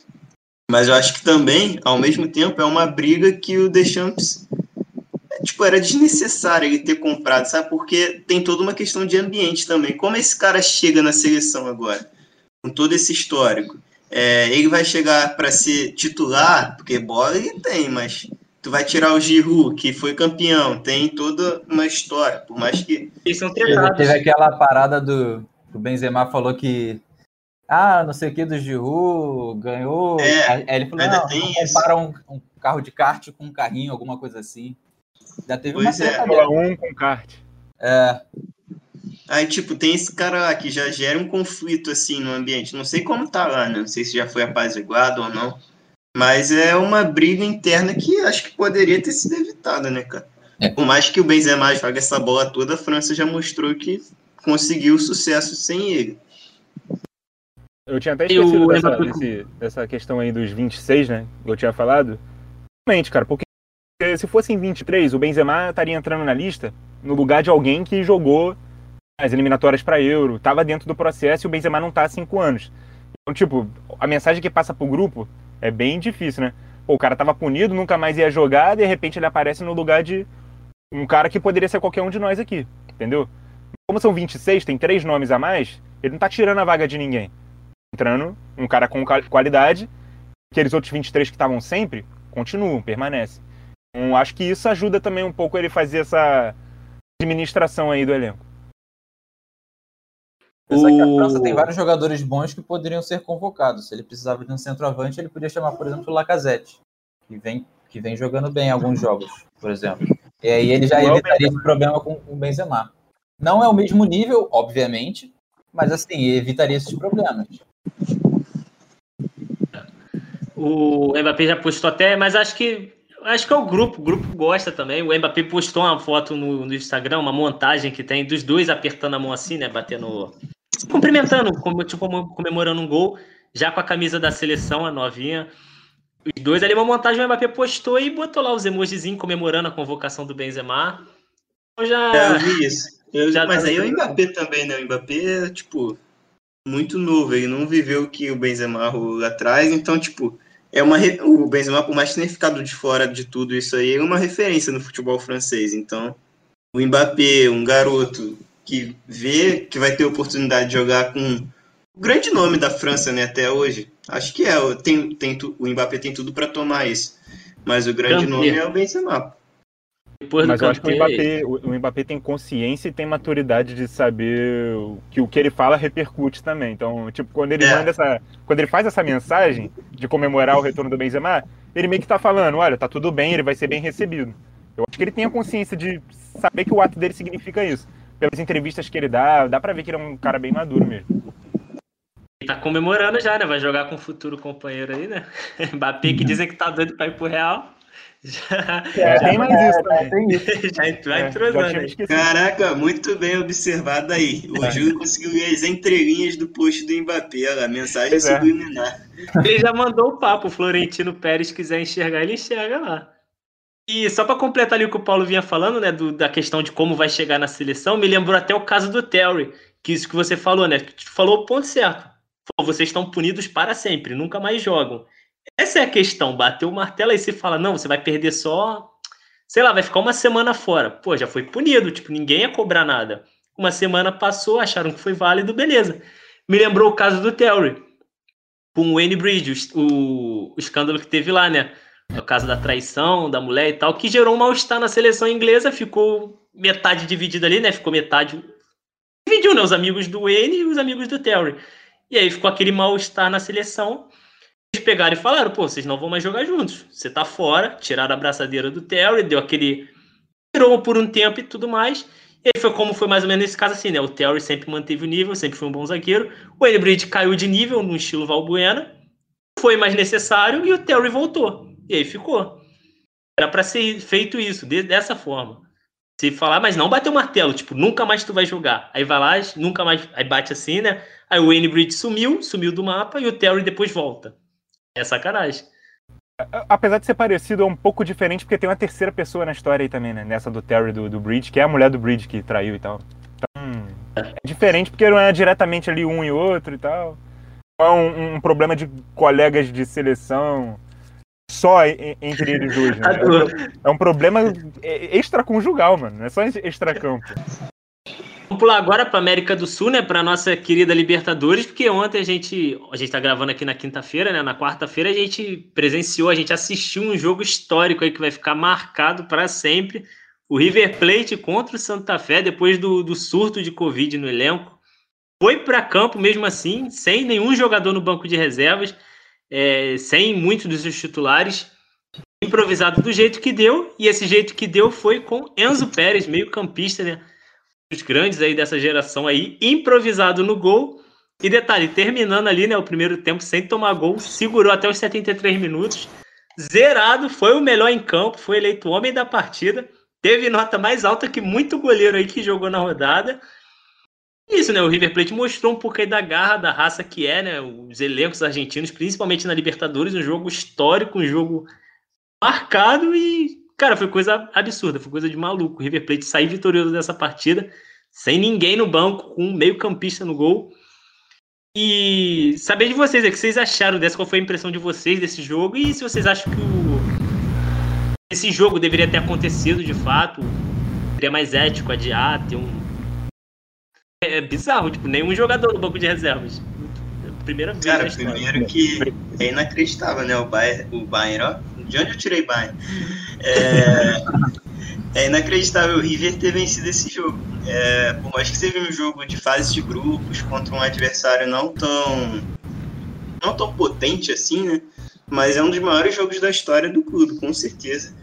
Mas eu acho que também, ao mesmo tempo, é uma briga que o Deschamps é, tipo, era desnecessário ele ter comprado, sabe? Porque tem toda uma questão de ambiente também. Como esse cara chega na seleção agora, com todo esse histórico? É, ele vai chegar para ser titular, porque bola ele tem, mas tu vai tirar o Giroud, que foi campeão, tem toda uma história, por mais que Eles são tretados. teve aquela parada do. O Benzema falou que. Ah, não sei o que do Giroud ganhou. É, Aí ele falou: ainda não, tem não compara um, um carro de kart com um carrinho, alguma coisa assim. Já teve uma Pois é. treta Fórmula dela. 1 com kart. É, Aí, tipo, tem esse cara lá que já gera um conflito, assim, no ambiente. Não sei como tá lá, né? Não sei se já foi apaziguado ou não. Mas é uma briga interna que acho que poderia ter sido evitada, né, cara? É. Por mais que o Benzema jogue essa bola toda, a França já mostrou que conseguiu sucesso sem ele. Eu tinha até esquecido dessa, desse- dessa questão aí dos 26, né? Que eu tinha falado. Realmente, cara, porque se fossem 23, o Benzema estaria entrando na lista no lugar de alguém que jogou as eliminatórias para Euro, tava dentro do processo e o Benzema não tá há 5 anos. Então, tipo, a mensagem que passa pro grupo é bem difícil, né? Pô, o cara tava punido, nunca mais ia jogar, de repente ele aparece no lugar de um cara que poderia ser qualquer um de nós aqui, entendeu? Como são 26, tem três nomes a mais, ele não tá tirando a vaga de ninguém entrando um cara com qual- qualidade, aqueles outros 23 que estavam sempre, continuam, permanecem. Então, acho que isso ajuda também um pouco ele fazer essa administração aí do elenco. Apesar que a França tem vários jogadores bons que poderiam ser convocados. Se ele precisava de um centroavante, ele podia chamar, por exemplo, o Lacazette, que vem, que vem jogando bem em alguns jogos, por exemplo. E aí ele já evitaria esse problema com o Benzema. Não é o mesmo nível, obviamente, mas assim, evitaria esses problemas. O Mbappé já postou até, mas acho que acho que é o grupo, o grupo gosta também. O Mbappé postou uma foto no, no Instagram, uma montagem que tem dos dois apertando a mão assim, né, batendo, se cumprimentando, como tipo comemorando um gol, já com a camisa da seleção, a novinha. Os dois ali, uma montagem o Mbappé postou e botou lá os emojizinhos comemorando a convocação do Benzema. Eu já É, eu vi isso. Eu- mas tá aí é o Mbappé também, né? O Mbappé tipo, muito novo. Ele não viveu o que o Benzema rolou lá atrás. Então, tipo, é uma re- o Benzema, por mais que tenha ficado de fora de tudo isso aí, é uma referência no futebol francês. Então, o Mbappé, um garoto que vê que vai ter oportunidade de jogar com o grande nome da França, né, até hoje. Acho que é. o- Tem, tem, tu- o Mbappé tem tudo para tomar isso. Mas o grande Kanté. nome é o Benzema. Depois Mas do eu acho que o Mbappé, o o Mbappé tem consciência e tem maturidade de saber que o que ele fala repercute também. Então, tipo, quando ele É. manda essa. Quando ele faz essa mensagem de comemorar o retorno do Benzema, ele meio que tá falando, olha, tá tudo bem, ele vai ser bem recebido. Eu acho que ele tem a consciência de saber que o ato dele significa isso. Pelas entrevistas que ele dá, dá pra ver que ele é um cara bem maduro mesmo. Ele tá comemorando já, né? Vai jogar com o futuro companheiro aí, né? Mbappé que dizem que tá doido pra ir pro Real. Já, É, tem mais isso também. Tem isso. já entrou É, já entrosando aí. Caraca, muito bem observado aí. O Júlio conseguiu ler as entrelinhas do post do Mbappé, olha lá, mensagem é. subliminar. Ele já mandou o papo. O Florentino Pérez quiser enxergar, ele enxerga lá. E só pra completar ali o que o Paulo vinha falando, né, do- da questão de como vai chegar na seleção, me lembrou até o caso do Terry, que isso que você falou, né? Falou o ponto certo. Vocês estão punidos para sempre, nunca mais jogam. Essa é a questão. Bateu o martelo aí você fala, não, você vai perder só. Sei lá, vai ficar uma semana fora. Pô, já foi punido, tipo, ninguém ia cobrar nada. Uma semana passou, acharam que foi válido, beleza. Me lembrou o caso do Terry. com o Wayne Bridge, o, o escândalo que teve lá, né? No caso da traição da mulher e tal, que gerou um mal-estar na seleção inglesa, ficou metade dividida ali, né? Ficou metade. Dividiu, né? Os amigos do Wayne e os amigos do Terry. E aí ficou aquele mal-estar na seleção. Pegaram e falaram: pô, vocês não vão mais jogar juntos. Você tá fora, tiraram a braçadeira do Terry, deu aquele. Tirou por um tempo e tudo mais. E aí foi como foi mais ou menos nesse caso assim, né? O Terry sempre manteve o nível, sempre foi um bom zagueiro. O Enbridge caiu de nível no estilo Valbuena. Foi mais necessário e o Terry voltou. E aí ficou. Era para ser feito isso, de, dessa forma. Se falar, mas não bater o martelo, tipo, nunca mais tu vai jogar. Aí vai lá, nunca mais. Aí bate assim, né? Aí o Enbridge sumiu, sumiu do mapa e o Terry depois volta. É sacanagem. Apesar de ser parecido, é um pouco diferente, porque tem uma terceira pessoa na história aí também, né? Nessa do Terry do, do Bridge, que é a mulher do Bridge que traiu e tal. Então, é diferente porque não é diretamente ali um e outro e tal. Não é um, um problema de colegas de seleção só entre eles dois, né? É, é um problema extraconjugal, mano. Não é só extracampo. Vamos pular agora para América do Sul, né? Para nossa querida Libertadores, porque ontem a gente, a gente está gravando aqui na quinta-feira, né? Na quarta-feira a gente presenciou, a gente assistiu um jogo histórico aí que vai ficar marcado para sempre. O River Plate contra o Santa Fé depois do, do surto de Covid no elenco. Foi para campo mesmo assim, sem nenhum jogador no banco de reservas, é, sem muitos dos seus titulares, improvisado do jeito que deu, e esse jeito que deu foi com Enzo Pérez, meio campista, né? Grandes aí dessa geração aí, improvisado no gol. E detalhe, terminando ali, né, o primeiro tempo sem tomar gol, segurou até os 73 minutos, zerado, foi o melhor em campo, foi eleito homem da partida, teve nota mais alta que muito goleiro aí que jogou na rodada. Isso, né, o River Plate mostrou um pouco aí da garra, da raça que é, né, os elencos argentinos, principalmente na Libertadores, um jogo histórico, um jogo marcado e Cara, foi coisa absurda, foi coisa de maluco. O River Plate sair vitorioso dessa partida, sem ninguém no banco, com um meio-campista no gol. E saber de vocês, é que vocês acharam dessa, qual foi a impressão de vocês desse jogo e se vocês acham que o... esse jogo deveria ter acontecido de fato, seria mais ético adiar, ter um. É bizarro, tipo, nenhum jogador no banco de reservas. Primeira vez. Cara, primeiro que é inacreditável, né? O Bayern, o Bayern ó, de onde eu tirei Bayern? É, é inacreditável o River ter vencido esse jogo. É, por mais que seja um jogo de fase de grupos contra um adversário não tão não tão potente assim, né? Mas é um dos maiores jogos da história do clube, com certeza.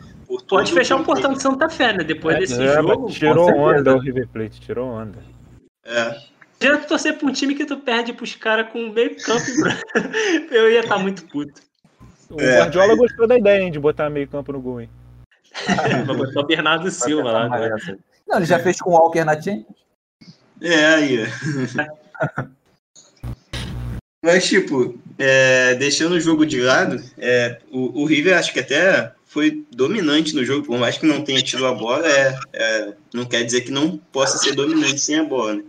Pode fechar o portão de Santa Fé, né? Depois é, desse é, jogo. Tirou onda o River Plate, tirou onda. É. Já torcer pra um time que tu perde pros caras com meio campo, eu ia estar tá muito puto. O é, Guardiola gostou da ideia hein, de botar meio campo no gol, hein? Vai botar o Bernardo Silva lá. Né? Não, ele já fez com o Walker na Champions. É, aí. Mas, tipo, é, deixando o jogo de lado, é, o, o, River acho que até foi dominante no jogo, por mais que não tenha tido a bola, é, é não quer dizer que não possa ser dominante sem a bola. Né?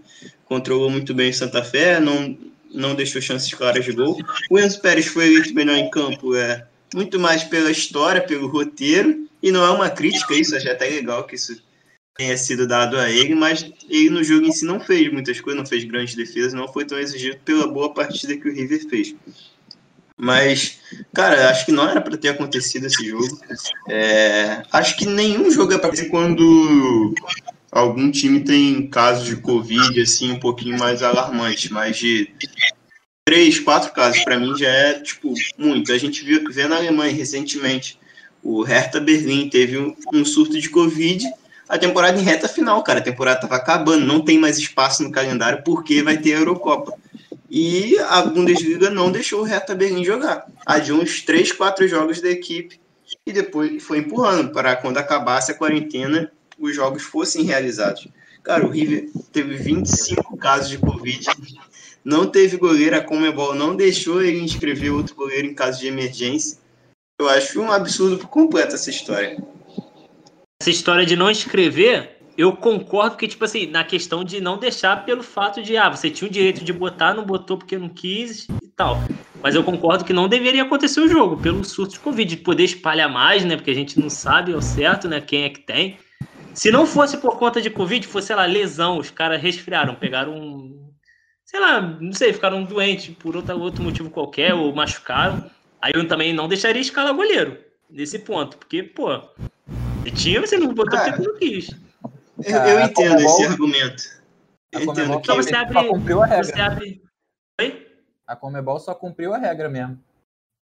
Controlou muito bem o Santa Fé, não, não deixou chances claras de gol. O Enzo Pérez foi eleito melhor em campo, é muito mais pela história, pelo roteiro, e não é uma crítica isso, acho até legal que isso tenha sido dado a ele, mas ele no jogo em si não fez muitas coisas, não fez grandes defesas, não foi tão exigido pela boa partida que o River fez. Mas, cara, acho que não era para ter acontecido esse jogo. É, acho que nenhum jogo é para ter quando algum time tem casos de Covid, assim, um pouquinho mais alarmantes, mas de três, quatro casos, para mim já é, tipo, muito. A gente viu, vê na Alemanha recentemente, o Hertha Berlim teve um, um surto de Covid, a temporada em reta final, cara, a temporada tava acabando, não tem mais espaço no calendário porque vai ter a Eurocopa. E a Bundesliga não deixou o Hertha Berlim jogar. Adiou uns três, quatro jogos da equipe e depois foi empurrando para quando acabasse a quarentena os jogos fossem realizados. Cara, o River teve 25 casos de Covid, não teve goleiro, a Comebol não deixou ele inscrever outro goleiro em caso de emergência. Eu acho um absurdo completo essa história. Essa história de não inscrever, eu concordo que, tipo assim, na questão de não deixar pelo fato de, ah, você tinha o direito de botar, não botou porque não quis e tal. Mas eu concordo que não deveria acontecer o jogo, pelo surto de Covid, de poder espalhar mais, né? Porque a gente não sabe ao certo, né, quem é que tem. Se não fosse por conta de Covid, fosse, sei lá, lesão, os caras resfriaram, pegaram um. sei lá, não sei, ficaram doentes por outro, outro motivo qualquer, ou machucaram. Aí eu também não deixaria escalar goleiro nesse ponto, porque, pô, se tinha, você não botou Cara, porque não quis. Eu, eu A entendo Comebol- esse argumento. a Eu entendo Comebol que Então você Só abre. cumpriu a regra. Você abre. Oi? A Comebol só cumpriu a regra mesmo.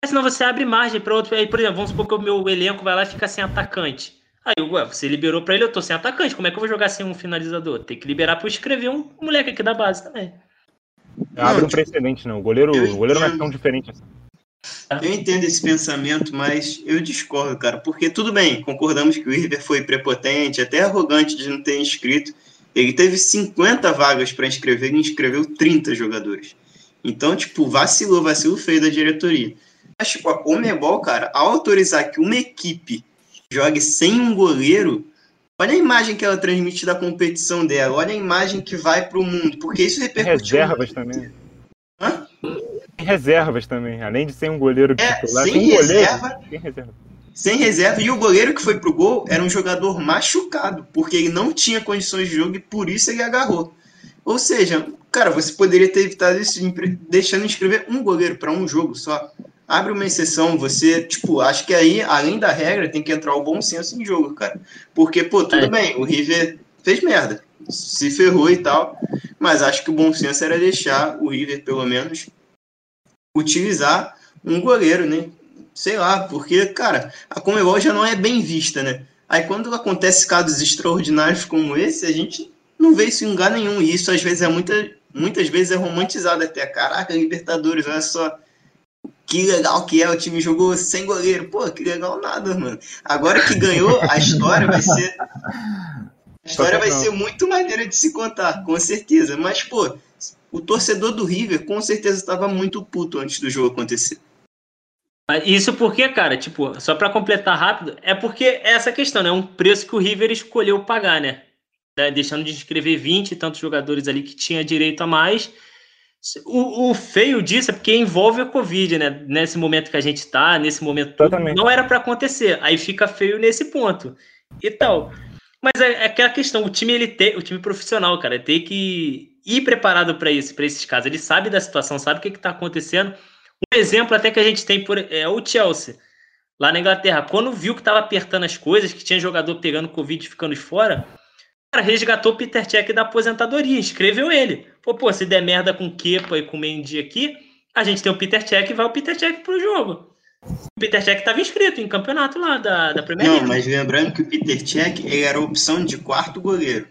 Mas senão você abre margem para outro. Aí, por exemplo, vamos supor que o meu elenco vai lá e fica sem atacante. Aí, ué, você liberou para ele, eu tô sem atacante. Como é que eu vou jogar sem um finalizador? Tem que liberar para eu escrever um moleque aqui da base também. Abre um tipo, precedente, não. O goleiro, o goleiro não é tão diferente assim. Eu entendo esse pensamento, mas eu discordo, cara. Porque tudo bem, concordamos que o River foi prepotente, até arrogante de não ter inscrito. Ele teve 50 vagas para inscrever e inscreveu 30 jogadores. Então, tipo, vacilou, vacilo feio da diretoria. Mas, tipo, a Comebol, cara, ao autorizar que uma equipe jogue sem um goleiro, olha a imagem que ela transmite da competição dela, olha a imagem que vai pro mundo, porque isso Tem repercutiu. reservas também. Hã? Tem reservas também. Além de ser um goleiro É, titular, sem tem um goleiro. reserva, Tem reserva. sem reserva. E o goleiro que foi pro gol era um jogador machucado, porque ele não tinha condições de jogo e por isso ele agarrou. Ou seja, cara, você poderia ter evitado isso deixando inscrever um goleiro para um jogo só. Abre uma exceção, você, tipo, acho que aí, além da regra, tem que entrar o bom senso em jogo, cara. Porque, pô, tudo É. bem, o River fez merda, se ferrou e tal, mas acho que o bom senso era deixar o River, pelo menos, utilizar um goleiro, né? Sei lá, porque, cara, a Comebol já não é bem vista, né? Aí quando acontece casos extraordinários como esse, a gente não vê isso em lugar nenhum. E isso às vezes é muita, muitas vezes é romantizado até. Caraca, Libertadores, olha só. Que legal que é, o time jogou sem goleiro. Pô, que legal nada, mano. Agora que ganhou, a história vai ser. A história vai ser muito maneira de se contar, com certeza. Mas, pô, o torcedor do River com certeza estava muito puto antes do jogo acontecer. Isso porque, cara, tipo, só pra completar rápido, é porque é essa questão, né? É um preço que o River escolheu pagar, né? Né, Deixando de inscrever 20 e tantos jogadores ali que tinha direito a mais. O, o feio disso é porque envolve a Covid, né? Nesse momento que a gente tá, nesse momento não era pra acontecer. Aí fica feio nesse ponto. E tal. Mas é, é aquela questão, o time ele tem, o time profissional, cara, tem que ir preparado pra isso, para esses casos. Ele sabe da situação, sabe o que, que tá acontecendo. Um exemplo até que a gente tem por, é o Chelsea, lá na Inglaterra. Quando viu que tava apertando as coisas, que tinha jogador pegando Covid e ficando fora, resgatou o Peter Cech da aposentadoria, inscreveu ele. Pô, pô, se der merda com o Kepa e com o Mendy aqui, a gente tem o Peter Cech e vai o Peter Cech pro jogo. O Peter Cech estava inscrito em campeonato lá da, da Premier Não, League. mas lembrando que o Peter Cech ele era a opção de quarto goleiro.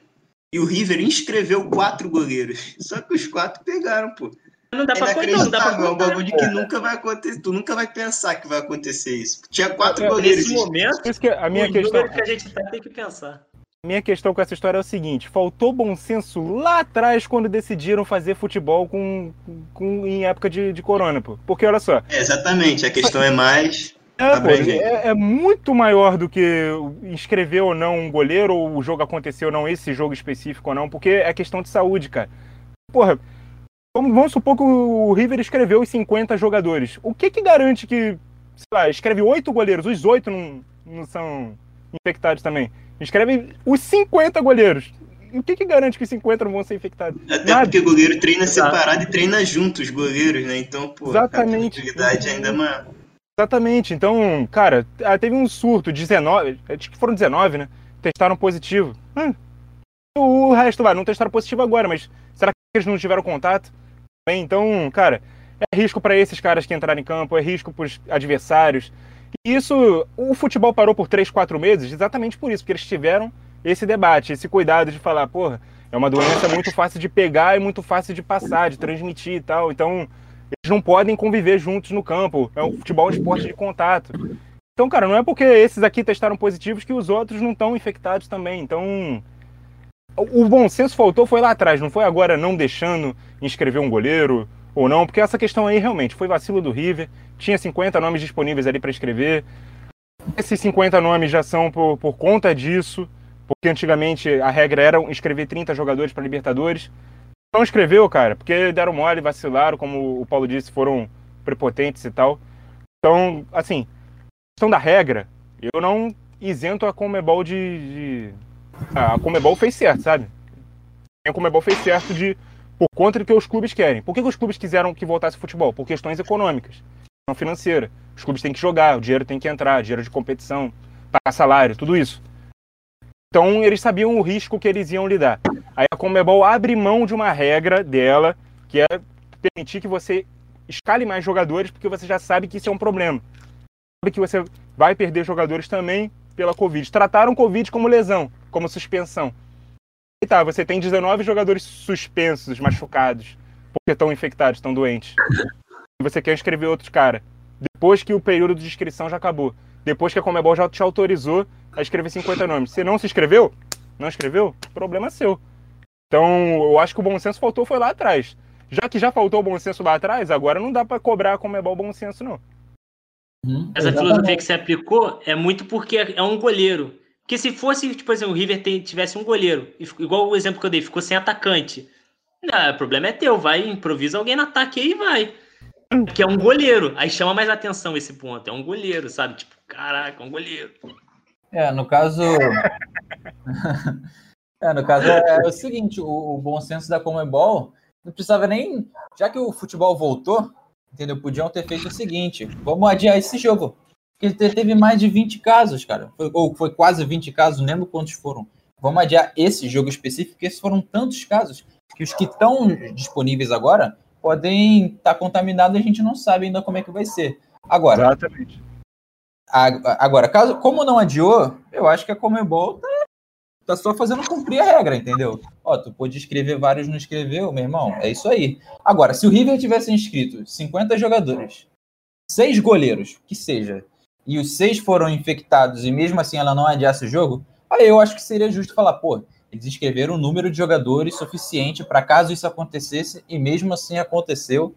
E o River inscreveu quatro goleiros. Só que os quatro pegaram, pô. Não dá É pra contar, não dá pra inacreditável, é um contar. bagulho que nunca vai acontecer. Tu nunca vai pensar que vai acontecer isso. Tinha quatro É, goleiros. Nesse momento, isso que a minha questão, que a gente tá, tem que pensar. Minha questão com essa história é o seguinte: faltou bom senso lá atrás quando decidiram fazer futebol com, com, em época de, de corona, pô. Porque olha só, É, exatamente, a questão é mais. é, pô, é, é muito maior do que inscrever ou não um goleiro, ou o jogo acontecer ou não, esse jogo específico ou não, porque é questão de saúde, cara. Porra, vamos, vamos supor que o River escreveu os 50 jogadores. O que que garante que, sei lá, escreve oito goleiros, os oito não, não são infectados também? Escreve os 50 goleiros. O que que garante que os 50 não vão ser infectados? Até Nada. porque goleiro treina Exato. separado e treina junto os goleiros, né? Então, pô, Exatamente. a probabilidade ainda é maior. Exatamente. Então, cara, ah, teve um surto, 19, acho que foram 19, né? Testaram positivo. Hum. O resto, vai, não testaram positivo agora, mas será que eles não tiveram contato? Bem, então, cara, é risco para esses caras que entraram em campo, é risco para os adversários. Isso, o futebol parou por 3, 4 meses exatamente por isso, porque eles tiveram esse debate, esse cuidado de falar, porra, é uma doença muito fácil de pegar e muito fácil de passar, de transmitir e tal. Então, eles não podem conviver juntos no campo. É um futebol um esporte de contato. Então, cara, não é porque esses aqui testaram positivos que os outros não estão infectados também. Então, o bom senso faltou foi lá atrás, não foi agora não deixando inscrever um goleiro ou não, porque essa questão aí realmente foi vacilo do River. Tinha 50 nomes disponíveis ali para escrever. Esses 50 nomes já são por, por conta disso, porque antigamente a regra era escrever 30 jogadores para Libertadores. Não escreveu, cara, porque deram mole, vacilaram, como o Paulo disse, foram prepotentes e tal. Então, assim, questão da regra, eu não isento a Comebol de. de... A Comebol fez certo, sabe? A Comebol fez certo de por conta do que os clubes querem. Por que, que os clubes quiseram que voltasse futebol? Por questões econômicas, financeira. Os clubes têm que jogar, o dinheiro tem que entrar, dinheiro de competição, pagar salário, tudo isso. Então eles sabiam o risco que eles iam lidar. Aí a Comebol abre mão de uma regra dela, que é permitir que você escale mais jogadores, porque você já sabe que isso é um problema. Sabe que você vai perder jogadores também pela Covid. Trataram Covid como lesão, como suspensão. E tá, você tem 19 jogadores suspensos, machucados, porque estão infectados, estão doentes. E você quer inscrever outros cara. Depois que o período de inscrição já acabou. Depois que a Comebol já te autorizou a escrever 50 nomes. Se não se inscreveu, não escreveu, problema seu. Então, eu acho que o bom senso faltou foi lá atrás. Já que já faltou o bom senso lá atrás, agora não dá para cobrar a Comebol bom senso, não. Uhum, Essa filosofia que você aplicou é muito porque é um goleiro. Porque se fosse, tipo assim, o River tivesse um goleiro, igual o exemplo que eu dei, ficou sem atacante. Não, o problema é teu, vai, improvisa alguém no ataque aí e vai. Que é um goleiro. Aí chama mais atenção esse ponto. É um goleiro, sabe? Tipo, caraca, um goleiro. É, no caso. é, no caso é, é o seguinte: o, o, bom senso da Comebol não precisava nem. Já que o futebol voltou, entendeu? Podiam ter feito o seguinte: vamos adiar esse jogo. Porque teve mais de 20 casos, cara. Foi, ou foi quase 20 casos, não lembro quantos foram. Vamos adiar esse jogo específico, porque esses foram tantos casos que os que estão disponíveis agora podem estar tá contaminados a gente não sabe ainda como é que vai ser. Agora, Exatamente. agora, caso, como não adiou, eu acho que a Comebol tá, tá só fazendo cumprir a regra, entendeu? Ó, tu pôde escrever vários, não escreveu, meu irmão, é isso aí. Agora, se o River tivesse inscrito 50 jogadores, seis goleiros, que seja, e os seis foram infectados e mesmo assim ela não adiasse o jogo, aí eu acho que seria justo falar, pô, eles escreveram um número de jogadores suficiente para caso isso acontecesse e mesmo assim aconteceu.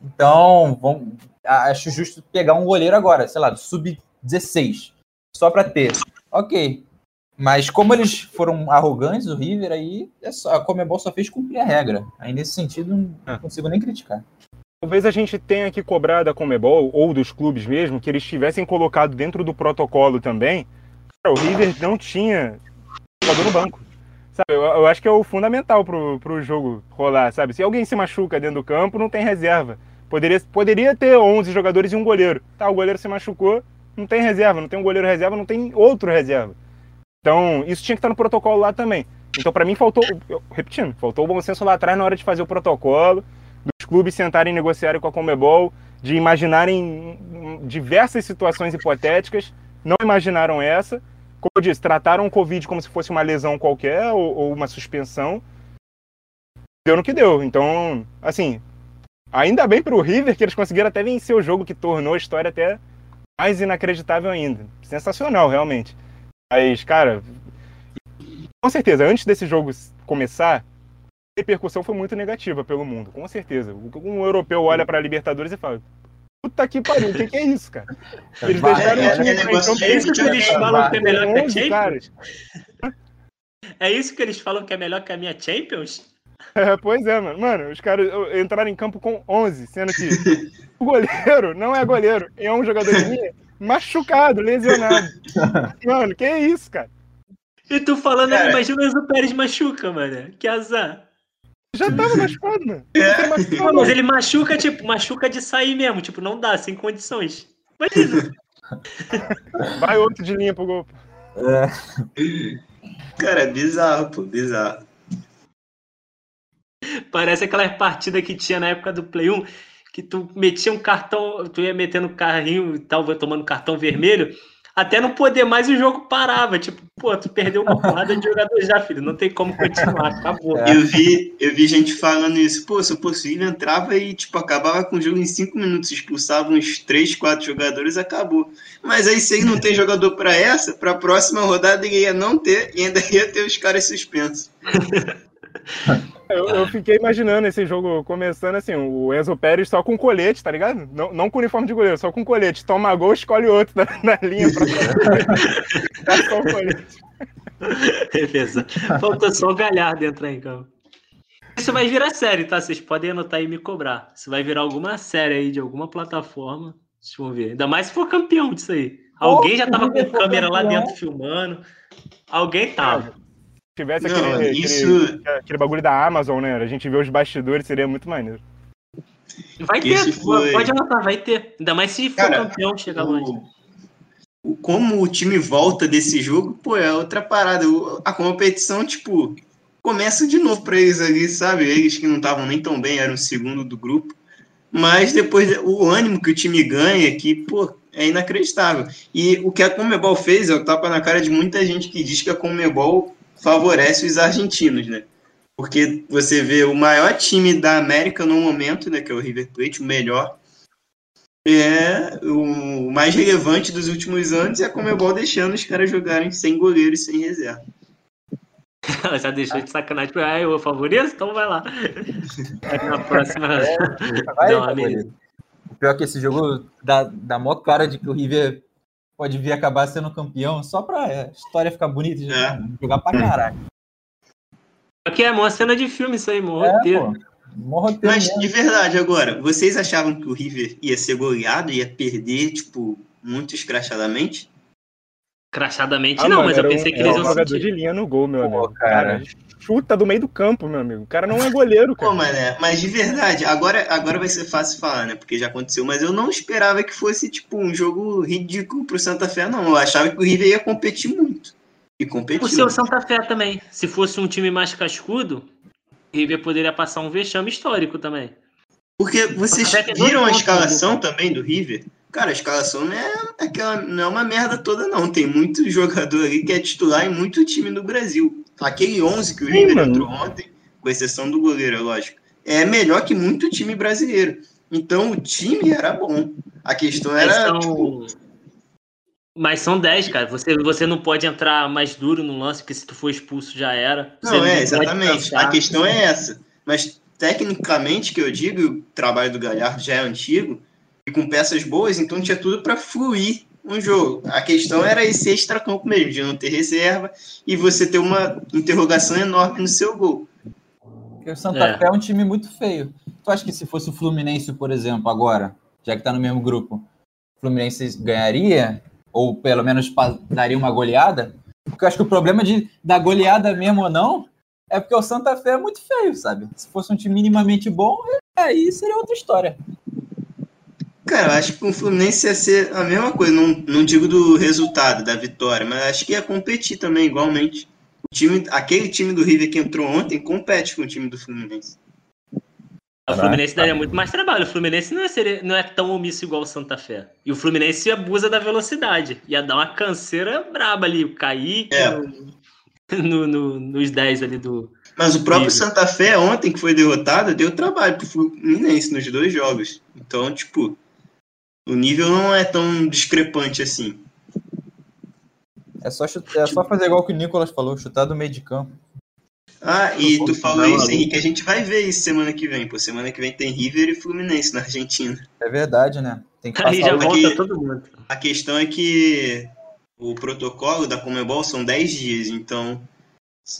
Então, vamos, acho justo pegar um goleiro agora, sei lá, do sub-16, só para ter. Ok. Mas como eles foram arrogantes, o River aí, é só, a Comebol só fez cumprir a regra. Aí nesse sentido, não é. consigo nem criticar. Talvez a gente tenha que cobrar da Comebol, ou dos clubes mesmo, que eles tivessem colocado dentro do protocolo também. Cara, o River não tinha jogador no banco. Sabe, eu, eu, acho que é o fundamental pro, pro jogo rolar, sabe? Se alguém se machuca dentro do campo, não tem reserva. Poderia, poderia ter 11 jogadores e um goleiro. Tá, o goleiro se machucou, não tem reserva. Não tem um goleiro reserva, não tem outro reserva. Então, isso tinha que estar no protocolo lá também. Então, para mim, faltou, eu, repetindo, faltou o bom senso lá atrás na hora de fazer o protocolo, dos clubes sentarem e negociarem com a Comebol, de imaginarem diversas situações hipotéticas, não imaginaram essa. Como eu disse, trataram o Covid como se fosse uma lesão qualquer ou, ou uma suspensão. Deu no que deu. Então, assim, ainda bem para o River que eles conseguiram até vencer o jogo, que tornou a história até mais inacreditável ainda. Sensacional, realmente. Mas, cara, com certeza, antes desse jogo começar, repercussão foi muito negativa pelo mundo, com certeza. Um europeu olha para a Libertadores e fala: Puta que pariu, o que, que, é isso, cara? Eles deixaram é, o time é, então, é isso que eles falam que é melhor que a Champions? É isso que eles falam que é melhor que a minha Champions? É, pois é, mano. Mano, os caras entraram em campo com 11, sendo que o goleiro não é goleiro, é um jogador de linha machucado, lesionado. Mano, que é isso, cara? E tu falando, é. imagina o Enzo Pérez machuca, mano. Que azar. Já tava machucado, mano. É. Machucado, mas ele machuca, tipo, machuca de sair mesmo. Tipo, não dá, sem condições. Imagina. Vai outro de linha pro gol. É. Cara, é bizarro, pô, bizarro. Parece aquela partida que tinha na época do Play 1, que tu metia um cartão, tu ia metendo carrinho e tal, tomando cartão vermelho, até não poder mais o jogo parava. Tipo, pô, tu perdeu uma porrada de jogador já, filho. Não tem como continuar, acabou. É. Eu vi, eu vi gente falando isso, pô, se eu possível, entrava e, tipo, acabava com o jogo em cinco minutos, expulsava uns três, quatro jogadores, acabou. Mas aí, se aí não tem jogador para essa, para a próxima rodada ele ia não ter e ainda ia ter os caras suspensos. Eu, eu, fiquei imaginando esse jogo começando assim, o Enzo Pérez só com colete, tá ligado? Não, não com uniforme de goleiro, só com colete. Toma gol, escolhe outro na, na linha pra tá só o colete. Beleza. Falta só o Galhardo entrar em campo. Isso vai virar série, tá? Vocês podem anotar e me cobrar. Isso vai virar alguma série aí de alguma plataforma. Deixa eu ver. Ainda mais se for campeão disso aí. Alguém já tava com câmera lá dentro filmando. Alguém tava. Tivesse Não, aquele, isso- aquele, aquele bagulho da Amazon, né? A gente vê os bastidores, seria muito maneiro. Vai ter, foi- pode anotar, vai ter. Ainda mais se for Cara, campeão, chega longe. O- o- como o time volta desse jogo, pô, é outra parada. O- A competição, tipo, começa de novo pra eles ali, sabe? Eles que não estavam nem tão bem, eram o segundo do grupo. Mas depois o ânimo que o time ganha, que, pô, é inacreditável. E o que a Comebol fez é o tapa na cara de muita gente que diz que a Comebol favorece os argentinos, né? Porque você vê o maior time da América no momento, né, que é o River Plate, o melhor, é o mais relevante dos últimos anos é a Comebol deixando os caras jogarem sem goleiro e sem reserva. Ela já deixou de sacanagem. Ah, eu favorito? Então vai lá. Na próxima. Vai, Dá uma favorito. O pior é que esse jogo dá, dá mó cara de que o River pode vir acabar sendo campeão só pra a história ficar bonita e É. jogar pra caralho. Aqui é uma cena de filme isso aí, mano. É, roteiro. pô. Mas mesmo. de verdade, agora, vocês achavam que o River ia ser goleado, ia perder, tipo, muito escrachadamente? Crachadamente Ah, não, mano, mas eu pensei um, que eles era um iam jogador sentir. de linha no gol, meu Pô, amigo. cara. Chuta do meio do campo, meu amigo. O cara não é goleiro, Pô, cara. mané, mas de verdade, agora, agora vai ser fácil falar, né? Porque já aconteceu, mas eu não esperava que fosse, tipo, um jogo ridículo pro Santa Fé, não. Eu achava que o River ia competir muito. E competiu. O seu Santa Fé também. Se fosse um time mais cascudo, o River poderia passar um vexame histórico também. Porque vocês viram a escalação né? também do River? Cara, a escalação não é, aquela, não é uma merda toda, não. Tem muito jogador ali que é titular em muito time do Brasil. Aquele 11 que o River entrou ontem, com exceção do goleiro, é lógico, é melhor que muito time brasileiro. Então o time era bom. A questão Mas era, são... tipo, Mas são 10, cara. Você, você não pode entrar mais duro no lance, porque se tu for expulso já era. Você Não, é, exatamente. cansar. A questão é essa. Mas, tecnicamente, que eu digo, o trabalho do Galhardo já é antigo, e com peças boas, então tinha tudo para fluir um jogo. A questão era esse extracampo mesmo, de não ter reserva e você ter uma interrogação enorme no seu gol. Porque o Santa É. Fé é um time muito feio. Tu acha que se fosse o Fluminense, por exemplo, agora, já que tá no mesmo grupo, o Fluminense ganharia? Ou pelo menos daria uma goleada? Porque eu acho que o problema de dar goleada mesmo ou não é porque o Santa Fé é muito feio, sabe? Se fosse um time minimamente bom, aí seria outra história. Cara, eu acho que com o Fluminense ia ser a mesma coisa. Não, não digo do resultado, da vitória, mas acho que ia competir também, igualmente. O time, aquele time do River que entrou ontem compete com o time do Fluminense. O Fluminense daria muito mais trabalho. O Fluminense não é, ser- não é tão omisso igual o Santa Fé. E o Fluminense abusa da velocidade. Ia dar uma canseira braba ali. O Kaique É. no- no- no- nos 10 ali do. Mas o próprio River. Santa Fé, ontem que foi derrotado, deu trabalho pro Fluminense nos dois jogos. Então, tipo, o nível não é tão discrepante assim. É só, chut- é só fazer igual que o Nicolas falou, chutar do meio de campo. Ah, e tu falou Não, isso. Henrique. A gente vai ver isso semana que vem. Pô, semana que vem tem River e Fluminense na Argentina. É verdade, né? Tem que Aí já volta todo mundo. A questão é que o protocolo da Comebol são 10 dias, então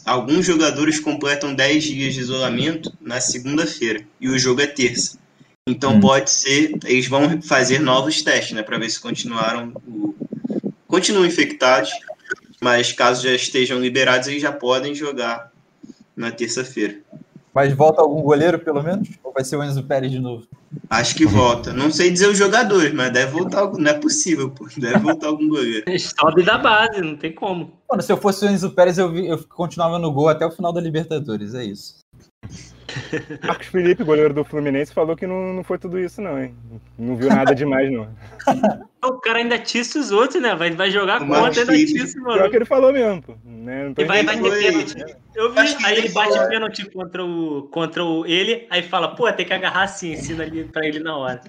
alguns jogadores completam 10 dias de isolamento na segunda-feira e o jogo é terça. Então Hum. pode ser, eles vão fazer novos testes, né, para ver se continuaram o, continuam infectados, mas caso já estejam liberados, eles já podem jogar na terça-feira. Mas volta algum goleiro, pelo menos? Ou vai ser o Enzo Pérez de novo? Acho que volta. Não sei dizer os jogadores, mas deve voltar. algum- Não é possível, pô. Deve voltar algum goleiro. Sobe da base, não tem como. Mano, se eu fosse o Enzo Pérez, eu, vi- eu continuava no gol até o final da Libertadores, é isso. Marcos Felipe, goleiro do Fluminense, falou que não, não foi tudo isso, não, hein? Não viu nada demais, não. O cara ainda atiça os outros, né? Vai, vai jogar contra ainda Felipe- atiça, Pior mano. que ele falou mesmo, pô. Né? Não tô E vai, vai entendendo. ter foi- pênalti. Eu vi, aí ele bate falou- pênalti contra o, contra o ele, aí fala, pô, tem que agarrar assim, ensina ali pra ele na hora.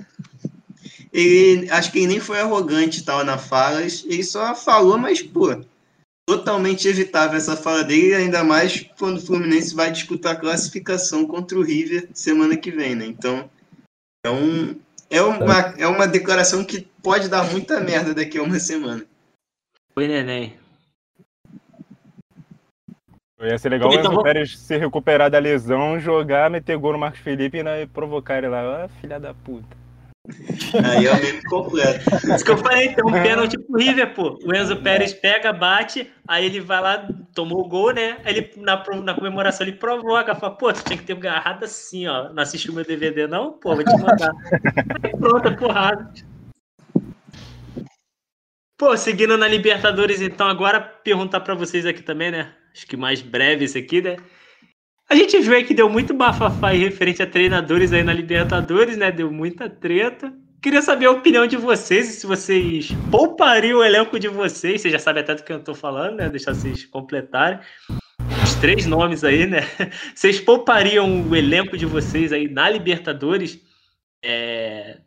Ele, acho que ele nem foi arrogante e tal na fala, ele só falou, mas, pô, totalmente evitável essa fala dele, ainda mais quando o Fluminense vai disputar a classificação contra o River semana que vem, né? Então, é, um, é, uma, é uma declaração que pode dar muita merda daqui a uma semana. Foi neném. Ia ser legal o Então, vamos- Pérez se recuperar da lesão, jogar, meter gol no Marcos Felipe e provocar ele lá. Ah, filha da puta. Aí é o meme completo. Isso que eu falei, tem um pênalti pro River, pô. O Enzo Pérez pega, bate, aí ele vai lá, tomou o gol, né? Aí ele, na, na comemoração, ele provoca, fala, pô, tu tinha que ter agarrado assim, ó. Não assistiu meu DVD, não? Pô, vou te mandar. aí, pronto, porrada. Pô, seguindo na Libertadores, então, agora perguntar para vocês aqui também, né? Acho que mais breve isso aqui, né? A gente viu aí que deu muito bafafá aí referente a treinadores aí na Libertadores, né? Deu muita treta. Queria saber a opinião de vocês, se vocês poupariam o elenco de vocês. Você já sabe até do que eu tô falando, né? Deixar vocês completarem. Os três nomes aí, né? Vocês poupariam o elenco de vocês aí na Libertadores? É...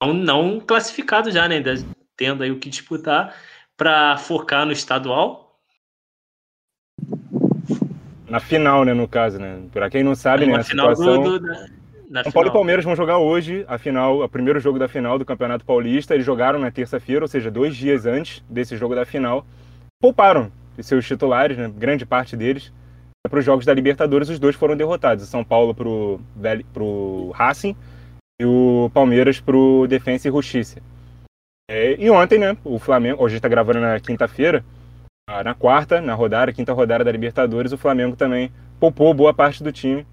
Não, não classificado já, né? Ainda tendo aí o que disputar para focar no estadual. Na final, né, no caso, né? Para quem não sabe, né, a situação... Do, do, na São Paulo e Palmeiras vão jogar hoje a final, o primeiro jogo da final do Campeonato Paulista. Eles jogaram na terça-feira, ou seja, dois dias antes desse jogo da final. Pouparam seus titulares, né, grande parte deles, para os jogos da Libertadores. Os dois foram derrotados. O São Paulo para o Racing e o Palmeiras para o Defensa e Justiça. É, e ontem, né, o Flamengo, hoje está gravando na quinta-feira, na quarta, na rodada, quinta rodada da Libertadores, o Flamengo também poupou boa parte do time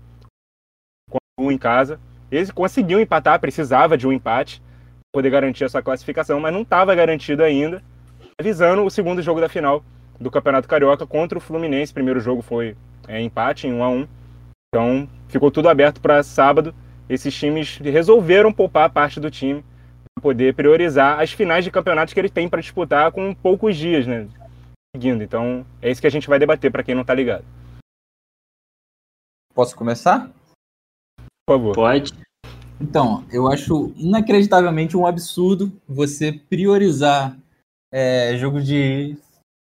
com um em casa. Eles conseguiu empatar, precisava de um empate para poder garantir a sua classificação, mas não estava garantido ainda, avisando o segundo jogo da final do Campeonato Carioca contra o Fluminense. O primeiro jogo foi é, empate em 1 a 1 Então ficou tudo aberto para sábado. Esses times resolveram poupar parte do time para poder priorizar as finais de campeonatos que eles têm para disputar com poucos dias, né? Seguindo. Então, é isso que a gente vai debater para quem não está ligado. Posso começar? Por favor. Pode. Então, eu acho inacreditavelmente um absurdo você priorizar é, jogo de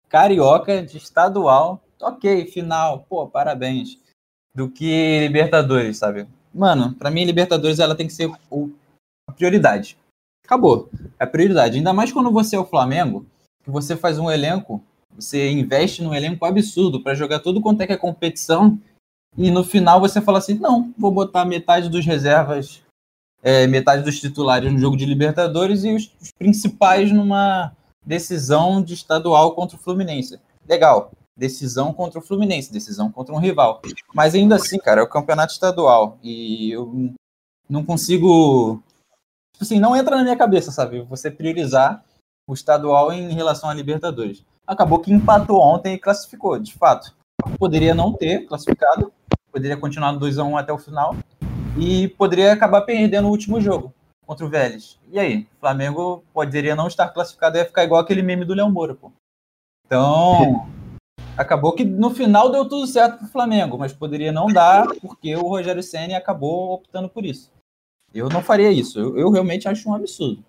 carioca, de estadual, ok, final, pô, parabéns, do que Libertadores, sabe? Mano, para mim Libertadores ela tem que ser o, a prioridade. Acabou. É a prioridade. Ainda mais quando você é o Flamengo, que você faz um elenco você investe num elenco absurdo para jogar tudo quanto é que é competição e no final você fala assim: não, vou botar metade dos reservas, é, metade dos titulares no jogo de Libertadores e os, os principais numa decisão de estadual contra o Fluminense. Legal, decisão contra o Fluminense, decisão contra um rival. Mas ainda assim, cara, é o campeonato estadual e eu não consigo. Tipo assim, não entra na minha cabeça, sabe? Você priorizar o estadual em relação à Libertadores acabou que empatou ontem e classificou, de fato. Poderia não ter classificado, poderia continuar no 2x1 até o final e poderia acabar perdendo o último jogo contra o Vélez. E aí? O Flamengo poderia não estar classificado e ia ficar igual aquele meme do Leão Moura, pô. Então, acabou que no final deu tudo certo pro Flamengo, mas poderia não dar porque o Rogério Ceni acabou optando por isso. Eu não faria isso. Eu, eu realmente acho um absurdo.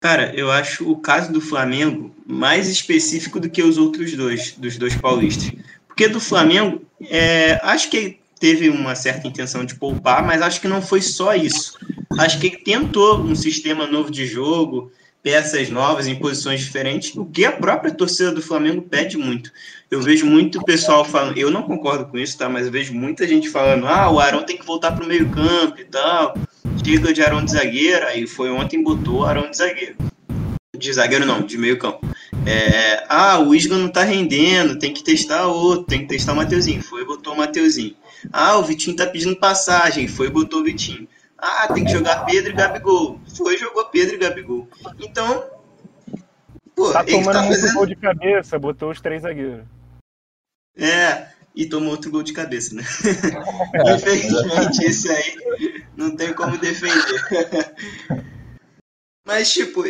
Cara, eu acho o caso do Flamengo mais específico do que os outros dois, dos dois paulistas. Porque do Flamengo, é, acho que teve uma certa intenção de poupar, mas acho que não foi só isso. Acho que ele tentou um sistema novo de jogo, peças novas em posições diferentes, o que a própria torcida do Flamengo pede muito. Eu vejo muito pessoal falando, eu não concordo com isso, tá? Mas eu vejo muita gente falando, ah, o Arão tem que voltar para o meio campo e tal diga de Arão de zagueiro, aí foi ontem botou Arão de zagueiro. De zagueiro não, de meio campo. É, ah, o Isla não tá rendendo, tem que testar outro, tem que testar o Mateuzinho. Foi botou o Mateuzinho. Ah, o Vitinho tá pedindo passagem, foi botou o Vitinho. Ah, tem que jogar Pedro e Gabigol. Foi jogou Pedro e Gabigol. Então, pô, tá tomando tá muito fazendo... gol de cabeça, botou os três zagueiros. É, e tomou outro gol de cabeça, né? É, Infelizmente, esse aí não tem como defender. Mas, tipo,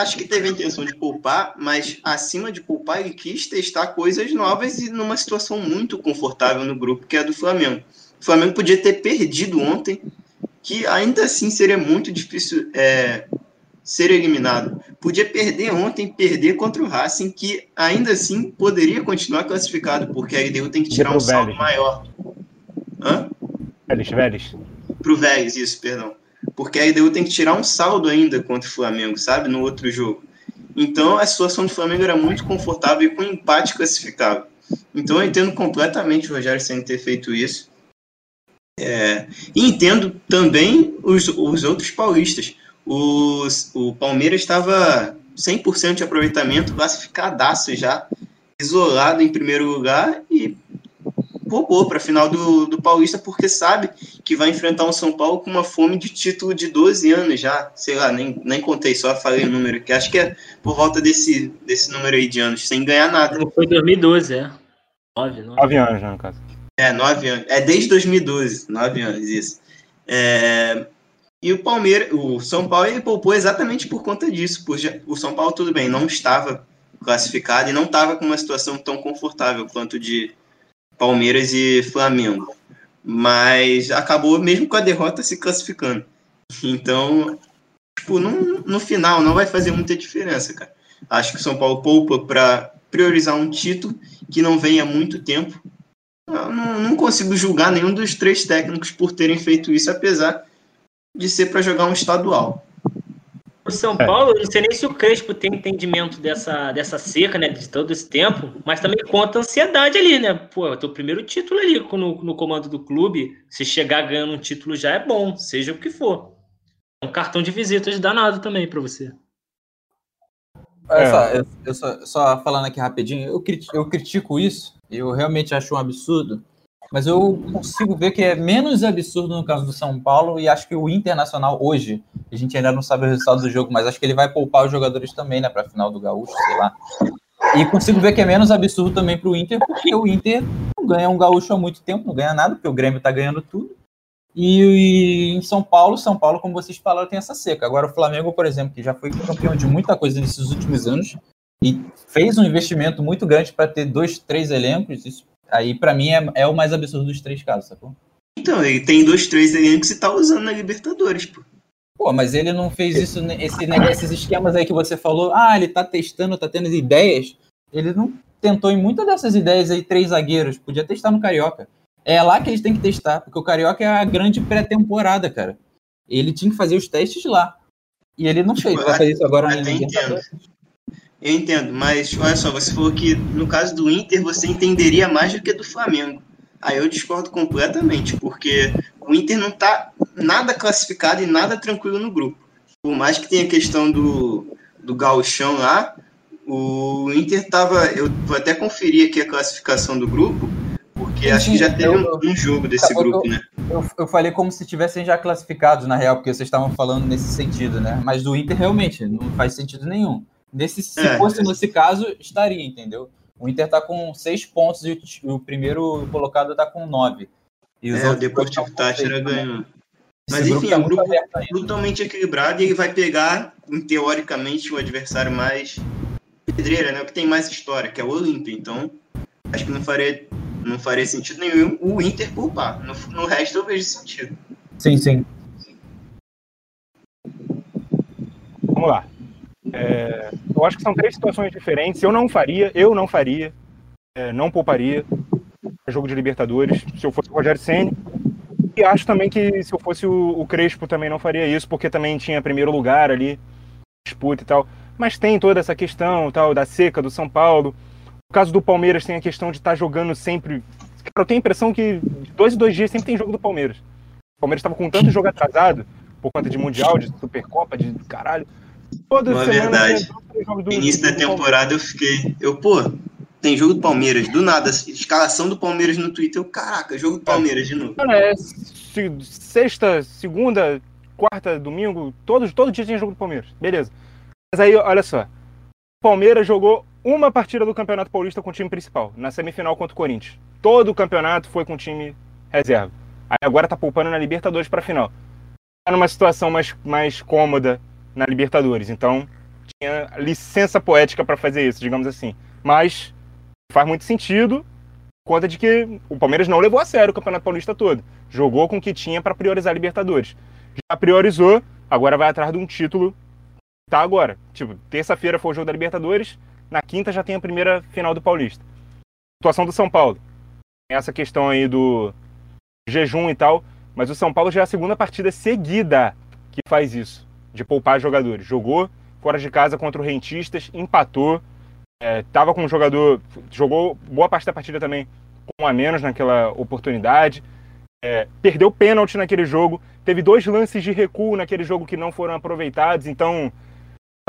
acho que teve a intenção de poupar, mas acima de poupar, ele quis testar coisas novas e numa situação muito confortável no grupo, que é a do Flamengo. O Flamengo podia ter perdido ontem, que ainda assim seria muito difícil é, ser eliminado. Podia perder ontem, perder contra o Racing, que ainda assim poderia continuar classificado, porque a LDU tem que tirar um saldo maior. Hã? Vélez, Vélez. Pro Vélez, isso, perdão. Porque a LDU tem que tirar um saldo ainda contra o Flamengo, sabe? No outro jogo. Então a situação do Flamengo era muito confortável e com empate classificável. Então eu entendo completamente o Rogério sem ter feito isso. É, e entendo também os, os outros paulistas. Os, o Palmeiras estava 100% de aproveitamento, classificadaço já, isolado em primeiro lugar e roubou para a final do, do Paulista porque sabe que vai enfrentar um São Paulo com uma fome de título de 12 anos já. Sei lá, nem, nem contei, só falei o número, que acho que é por volta desse, desse número aí de anos, sem ganhar nada. Foi 2012, é. 9, 9. 9 anos, né, no caso. É, 9 anos. É desde 2012, 9 anos, isso. É, e o Palmeiras, o São Paulo, ele poupou exatamente por conta disso. Por, o São Paulo, tudo bem, não estava classificado e não estava com uma situação tão confortável quanto de Palmeiras e Flamengo. Mas acabou mesmo com a derrota se classificando. Então, tipo, no, no final não vai fazer muita diferença, cara. Acho que o São Paulo poupa para priorizar um título que não vem há muito tempo. Eu não, não consigo julgar nenhum dos três técnicos por terem feito isso, apesar de ser para jogar um estadual. O São é. Paulo, não sei nem se o Crespo tem entendimento dessa, dessa seca, né, de todo esse tempo, mas também conta a ansiedade ali, né? Pô, é o teu primeiro título ali no, no comando do clube, se chegar ganhando um título já é bom, seja o que for. É um cartão de visitas danado também para você. Olha é. só, eu, eu só, só, falando aqui rapidinho, eu critico, eu critico isso, eu realmente acho um absurdo, mas eu consigo ver que é menos absurdo no caso do São Paulo e acho que o Internacional hoje, a gente ainda não sabe o resultado do jogo, mas acho que ele vai poupar os jogadores também, né, para final do Gaúcho, sei lá. E consigo ver que é menos absurdo também para o Inter, porque o Inter não ganha um Gaúcho há muito tempo, não ganha nada, porque o Grêmio está ganhando tudo. E, e, em São Paulo, São Paulo, como vocês falaram, tem essa seca. Agora o Flamengo, por exemplo, que já foi campeão de muita coisa nesses últimos anos e fez um investimento muito grande para ter dois, três elencos, isso Aí, para mim, é, é, o mais absurdo dos três casos, sacou? Então, ele tem dois, três elencos e tá usando na Libertadores, pô. Pô, mas ele não fez isso, esse, esses esquemas aí que você falou, ah, ele tá testando, tá tendo ideias. Ele não tentou em muitas dessas ideias aí, três zagueiros, podia testar no Carioca. É lá que eles têm que testar, porque o Carioca é a grande pré-temporada, cara. Ele tinha que fazer os testes lá. E ele não fez, vai fazer isso agora na Libertadores. Eu entendo, mas olha só, você falou que no caso do Inter você entenderia mais do que do Flamengo. Aí eu discordo completamente, porque o Inter não está nada classificado e nada tranquilo no grupo. Por mais que tenha a questão do, do gauchão lá, o Inter estava. Eu vou até conferir aqui a classificação do grupo, porque acho que já teve eu, um, um, jogo desse eu, grupo, né? Eu, eu falei como se tivessem já classificados, na real, porque vocês estavam falando nesse sentido, né? Mas do Inter realmente não faz sentido nenhum. Nesse, se é, fosse nesse caso, estaria, entendeu? O Inter tá com seis pontos e o, primeiro colocado tá com nove. E os é, o Deportivo Táchira ganhou. Mas Esse enfim, é um grupo totalmente equilibrado e ele vai pegar, teoricamente, o adversário mais pedreira, né? O que tem mais história, que é o Olímpia. Então, acho que não faria, não faria sentido nenhum o Inter poupar. No, no resto eu vejo sentido. Sim, sim. Vamos lá. É, eu acho que são três situações diferentes. Eu não faria, eu não faria, é, não pouparia jogo de Libertadores se eu fosse o Rogério Senni. E acho também que se eu fosse o, o, Crespo também não faria isso, porque também tinha primeiro lugar ali, disputa e tal. Mas tem toda essa questão tal da seca do São Paulo. No caso do Palmeiras tem a questão de estar tá jogando sempre. Cara, eu tenho a impressão que dois em dois dias sempre tem jogo do Palmeiras. O Palmeiras estava com tanto jogo atrasado por conta de Mundial, de Supercopa, de caralho Toda Uma verdade. Do, Início da temporada eu fiquei. Eu, pô, tem jogo do Palmeiras, do nada, escalação do Palmeiras no Twitter. Eu, caraca, jogo do Palmeiras de novo. Não, é sexta, segunda, quarta, domingo, todos, todo dia tem jogo do Palmeiras. Beleza. Mas aí, olha só. O Palmeiras jogou uma partida do Campeonato Paulista com o time principal, na semifinal contra o Corinthians. Todo o campeonato foi com o time reserva. Aí agora tá poupando na Libertadores para final. Tá numa situação mais, mais cômoda na Libertadores. Então, tinha licença poética para fazer isso, digamos assim. Mas faz muito sentido conta de que o Palmeiras não levou a sério o Campeonato Paulista todo. Jogou com o que tinha para priorizar a Libertadores. Já priorizou, agora vai atrás de um título. Tá agora. Tipo, terça-feira foi o jogo da Libertadores, na quinta já tem a primeira final do Paulista. Situação do São Paulo. Essa questão aí do jejum e tal, mas o São Paulo já é a segunda partida seguida que faz isso de poupar jogadores. Jogou fora de casa contra o Rentistas, empatou, estava é, com um jogador, jogou boa parte da partida também com a menos naquela oportunidade. é, perdeu pênalti naquele jogo, teve dois lances de recuo naquele jogo que não foram aproveitados, então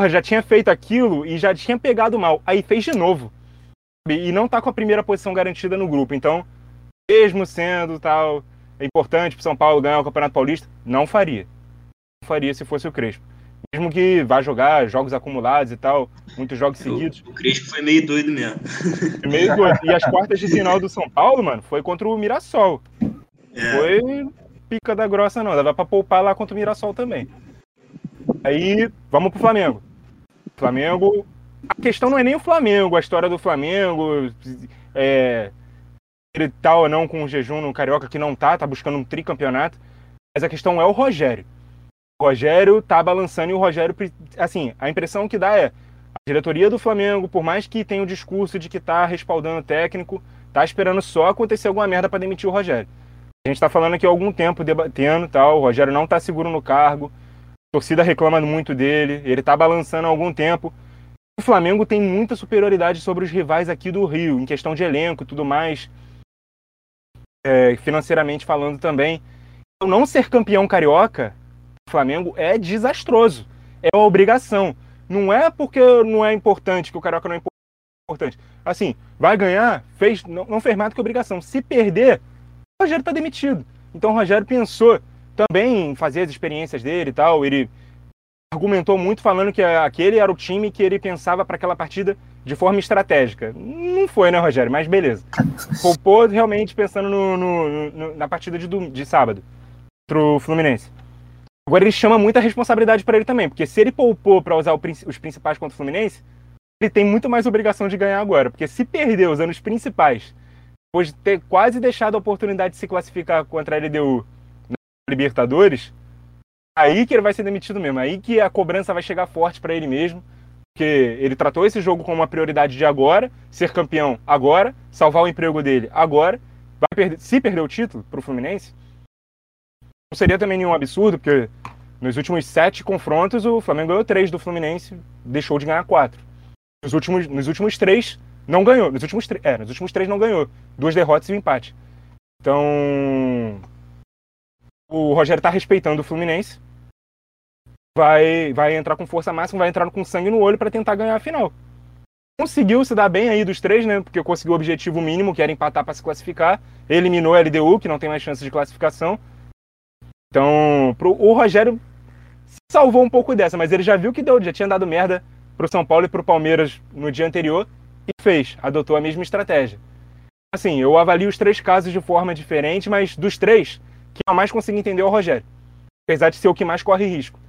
já tinha feito aquilo e já tinha pegado mal, aí fez de novo. E não tá com a primeira posição garantida no grupo, então, mesmo sendo tal, é importante para São Paulo ganhar o Campeonato Paulista, não faria. Faria se fosse o Crespo. Mesmo que vá jogar jogos acumulados e tal, muitos jogos seguidos. O, o Crespo foi meio doido mesmo. Meio doido. E as quartas de final do São Paulo, mano, foi contra o Mirassol. É. Foi pica da grossa, não. Dava pra poupar lá contra o Mirassol também. Aí, vamos pro Flamengo. Flamengo. A questão não é nem o Flamengo, a história do Flamengo. É, ele tá ou não com o jejum no Carioca, que não tá, tá buscando um tricampeonato. Mas a questão é o Rogério. Rogério tá balançando e o Rogério, assim, a impressão que dá é a diretoria do Flamengo, por mais que tenha o discurso de que tá respaldando o técnico, tá esperando só acontecer alguma merda para demitir o Rogério. A gente está falando aqui há algum tempo debatendo tal. O Rogério não está seguro no cargo. A torcida reclama muito dele. Ele está balançando há algum tempo. O Flamengo tem muita superioridade sobre os rivais aqui do Rio, em questão de elenco e tudo mais. É, financeiramente falando também. Então, não ser campeão carioca, Flamengo é desastroso. É uma obrigação. Não é porque não é importante, que o carioca não é importante. Assim, vai ganhar, fez, não, não fez mais do que obrigação. Se perder, o Rogério está demitido. Então o Rogério pensou também em fazer as experiências dele e tal. Ele argumentou muito falando que aquele era o time que ele pensava para aquela partida de forma estratégica. Não foi, né, Rogério? Mas beleza. Poupou realmente pensando no, no, no, na partida de, de sábado pro Fluminense. Agora ele chama muita responsabilidade para ele também, porque se ele poupou para usar os principais contra o Fluminense, ele tem muito mais obrigação de ganhar agora, porque se perder os principais depois de ter quase deixado a oportunidade de se classificar contra a LDU na Libertadores, aí que ele vai ser demitido mesmo. Aí que a cobrança vai chegar forte para ele mesmo. Porque ele tratou esse jogo como uma prioridade de agora, ser campeão agora, salvar o emprego dele agora. Vai perder, se perder o título para o Fluminense, não seria também nenhum absurdo, porque nos últimos sete confrontos o Flamengo ganhou três do Fluminense, deixou de ganhar quatro. Nos últimos, nos últimos três, não ganhou. Nos últimos, é, nos últimos três não ganhou. Duas derrotas e um empate. Então. O Rogério tá respeitando o Fluminense. Vai, vai entrar com força máxima, vai entrar com sangue no olho para tentar ganhar a final. Conseguiu se dar bem aí dos três, né? Porque conseguiu o objetivo mínimo, que era empatar para se classificar. Eliminou a LDU, que não tem mais chance de classificação. Então, pro, o Rogério salvou um pouco dessa, mas ele já viu que deu, já tinha dado merda pro São Paulo e pro Palmeiras no dia anterior e fez, adotou a mesma estratégia. Assim, eu avalio os três casos de forma diferente, mas dos três, quem eu mais consigo entender é o Rogério. Apesar de ser o que mais corre risco.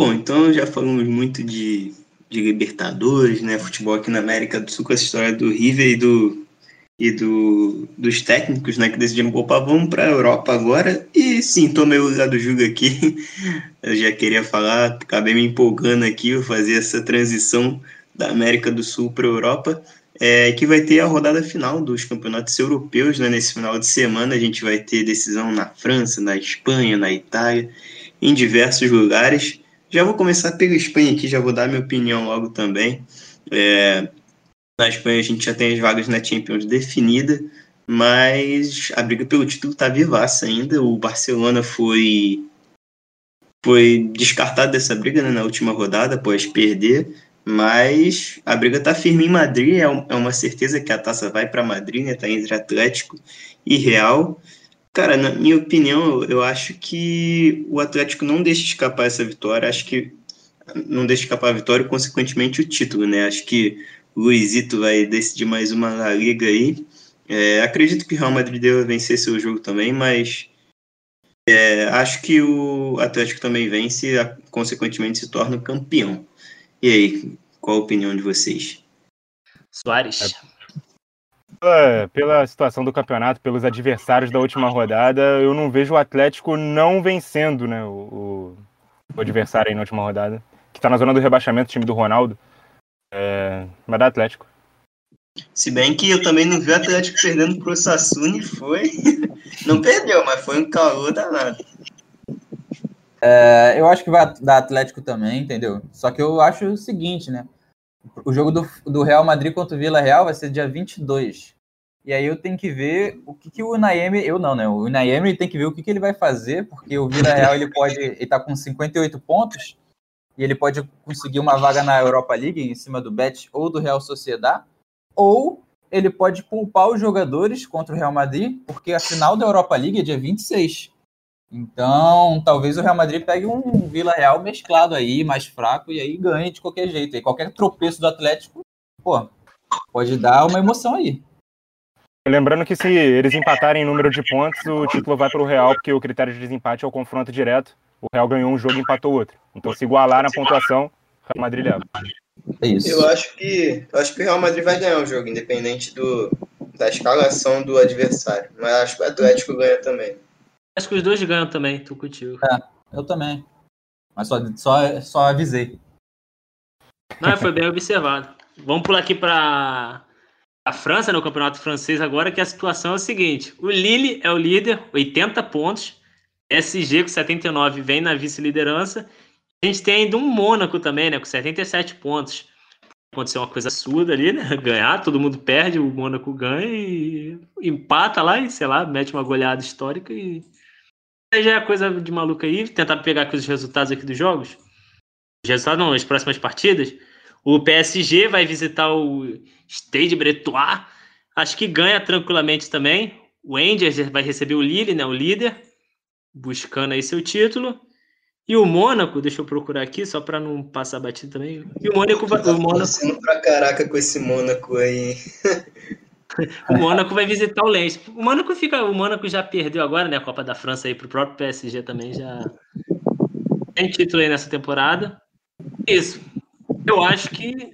Bom, então já falamos muito de, de Libertadores, né? Futebol aqui na América do Sul, com essa história do River e do, e do, dos técnicos, né? Que decidiram, opa, vamos para a Europa agora. E sim, tomei o lugar do Jugo aqui. Eu já queria falar, acabei me empolgando aqui, fazer essa transição da América do Sul para a Europa, é, que vai ter a rodada final dos campeonatos europeus. Né? Nesse final de semana a gente vai ter decisão na França, na Espanha, na Itália, em diversos lugares. Já vou começar pela Espanha aqui, já vou dar minha opinião logo também. É, na Espanha a gente já tem as vagas na Champions definida, mas a briga pelo título está vivaça ainda. O Barcelona foi foi descartado dessa briga né, na última rodada após perder. Mas a briga tá firme em Madrid, é, é uma certeza que a taça vai para Madrid, né? Tá entre Atlético e Real. Cara, na minha opinião, eu acho que o Atlético não deixa escapar essa vitória, acho que não deixa escapar a vitória e, consequentemente, o título, né? Acho que Luizito vai decidir mais uma La Liga aí. É, acredito que o Real Madrid deve vencer seu jogo também, mas é, acho que o Atlético também vence e, consequentemente, se torna campeão. E aí, qual a opinião de vocês? Soares. É, pela situação do campeonato, pelos adversários da última rodada, eu não vejo o Atlético não vencendo né, o, o adversário aí na última rodada, que está na zona do rebaixamento, o time do Ronaldo. É, mas dá Atlético. Se bem que eu também não vi o Atlético perdendo pro Sassuni, foi. Não perdeu, mas foi um calor danado. É, eu acho que vai dar Atlético também, entendeu? Só que eu acho o seguinte, né? O jogo do, do Real Madrid contra o Vila Real vai ser dia 22. E aí eu tenho que ver o que, que o Naemi, eu não, né? O Naemi tem que ver o que, que ele vai fazer, porque o Vila Real ele pode, ele tá com 58 pontos e ele pode conseguir uma vaga na Europa League em cima do Bet ou do Real Sociedad, ou ele pode poupar os jogadores contra o Real Madrid, porque a final da Europa League é dia 26. Então, talvez o Real Madrid pegue um Vila Real mesclado aí, mais fraco, e aí ganhe de qualquer jeito. E qualquer tropeço do Atlético, pô, pode dar uma emoção aí. Lembrando que se eles empatarem em número de pontos, o título vai para o Real, porque o critério de desempate é o confronto direto. O Real ganhou um jogo e empatou outro. Então, se igualar na pontuação, o Real Madrid leva. É isso. Eu acho que eu acho que o Real Madrid vai ganhar o jogo, independente do, da escalação do adversário. Mas acho que o Atlético ganha também. Acho que os dois ganham também, tô contigo. É, eu também. Mas só, só, só avisei. Não, foi bem observado. Vamos pular aqui para a França, no campeonato francês agora, que a situação é o seguinte: o Lille é o líder, 80 pontos. SG com 79 vem na vice-liderança. A gente tem ainda um Mônaco também, né? Com 77 pontos. Aconteceu uma coisa absurda ali, né? Ganhar, todo mundo perde, o Mônaco ganha e empata lá e, sei lá, mete uma goleada histórica e. Aí já é coisa de maluco aí. Tentar pegar aqui os resultados aqui dos jogos. Os resultados não, as próximas partidas. O PSG vai visitar o Stade Bretois. Acho que ganha tranquilamente também. O Angers vai receber o Lille, né? O líder. Buscando aí seu título. E o Mônaco, deixa eu procurar aqui, só para não passar batido também. E o Mônaco vai. Tá o Mônaco... pra caraca com esse Mônaco aí. o Mônaco vai visitar o Lens. O Mônaco fica. O Mônaco já perdeu agora, né? A Copa da França aí pro próprio PSG também já. Tem título aí nessa temporada. Isso. Eu acho que.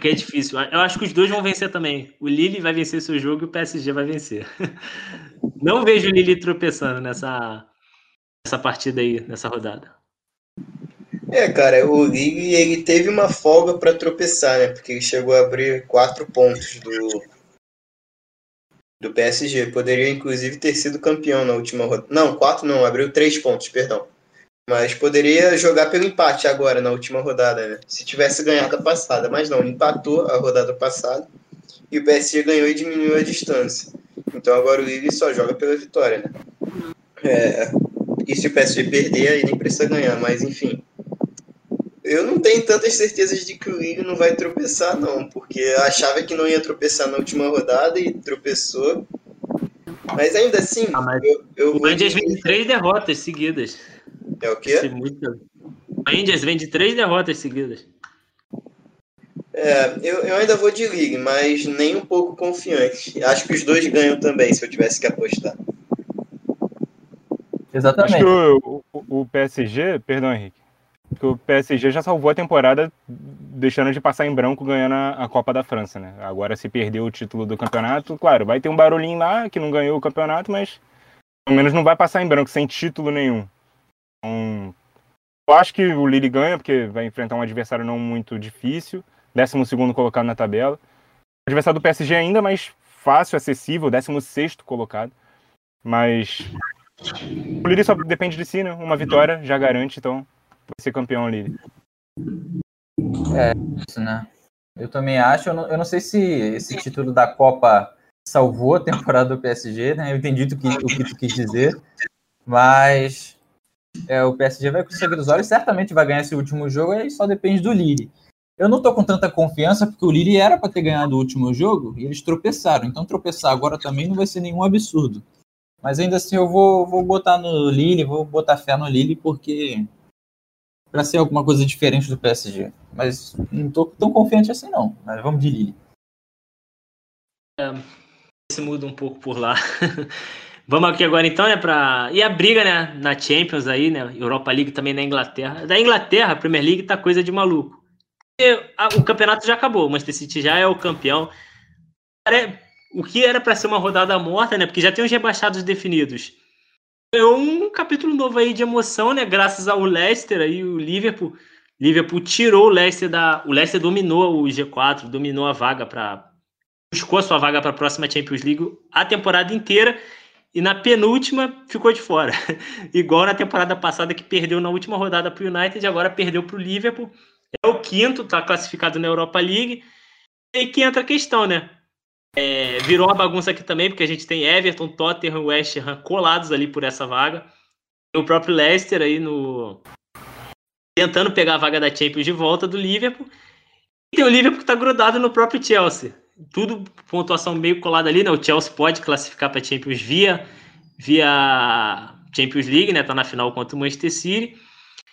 Que é difícil. Eu acho que os dois vão vencer também. O Lille vai vencer seu jogo e o PSG vai vencer. Não vejo o Lille tropeçando nessa essa partida aí, nessa rodada? É, cara, o Lille ele teve uma folga para tropeçar, né? Porque ele chegou a abrir quatro pontos do do PSG. Poderia inclusive ter sido campeão na última rodada. Não, quatro não, abriu três pontos, perdão. Mas poderia jogar pelo empate agora na última rodada, né? Se tivesse ganhado a passada, mas não, empatou a rodada passada e o PSG ganhou e diminuiu a distância. Então agora o Lille só joga pela vitória, né? É, e se o PSG perder, aí nem precisa ganhar, mas enfim. Eu não tenho tantas certezas de que o Lille não vai tropeçar, não, porque achava que não ia tropeçar na última rodada e tropeçou. Mas ainda assim, ah, eu, eu o Rangers vem de três derrotas seguidas. É o quê? O Rangers vem de três derrotas seguidas. É, eu, eu ainda vou de League, mas nem um pouco confiante. Acho que os dois ganham também, se eu tivesse que apostar. Exatamente. Acho que o, o, o PSG, perdão, Henrique, que o PSG já salvou a temporada deixando de passar em branco ganhando a, a, Copa da França, né? Agora se perdeu o título do campeonato, claro, vai ter um barulhinho lá que não ganhou o campeonato, mas pelo menos não vai passar em branco sem título nenhum. Então, eu acho que o Lille ganha porque vai enfrentar um adversário não muito difícil, 12 segundo colocado na tabela. Adversário do PSG ainda mais fácil, acessível, 16 colocado. Mas o Lille só depende de si, né? Uma vitória já garante, então vai ser campeão Lille. É, isso, né? Eu também acho. Eu não, eu não sei se esse título da Copa salvou a temporada do PSG, né? Eu entendi o que, o que tu quis dizer, mas é, o PSG vai conseguir os olhos, certamente vai ganhar esse último jogo, aí só depende do Lille. Eu não tô com tanta confiança porque o Lille era para ter ganhado o último jogo e eles tropeçaram. Então tropeçar agora também não vai ser nenhum absurdo. Mas ainda assim eu vou, vou botar no Lille, vou botar fé no Lille, porque para ser alguma coisa diferente do PSG. Mas não tô tão confiante assim não. Mas vamos de Lille. É, se muda um pouco por lá. vamos aqui agora então, né, para e a briga, né, na Champions aí, né, Europa League também na Inglaterra. Da Inglaterra, a Premier League tá coisa de maluco. E, o campeonato já acabou, o Manchester City já é o campeão o que era para ser uma rodada morta, né? Porque já tem os rebaixados definidos. É um capítulo novo aí de emoção, né? Graças ao Leicester aí, o Liverpool. Liverpool tirou o Leicester da. O Leicester dominou o G4, dominou a vaga para. Buscou a sua vaga para a próxima Champions League a temporada inteira. E na penúltima ficou de fora. Igual na temporada passada que perdeu na última rodada para o United, agora perdeu para o Liverpool. É o quinto, está classificado na Europa League. E que entra a questão, né? É, virou uma bagunça aqui também, porque a gente tem Everton, Tottenham e West Ham colados ali por essa vaga. E o próprio Leicester aí no. tentando pegar a vaga da Champions de volta do Liverpool. E tem o Liverpool que tá grudado no próprio Chelsea. Tudo pontuação meio colada ali, né? O Chelsea pode classificar para Champions via, via Champions League, né? Tá na final contra o Manchester City.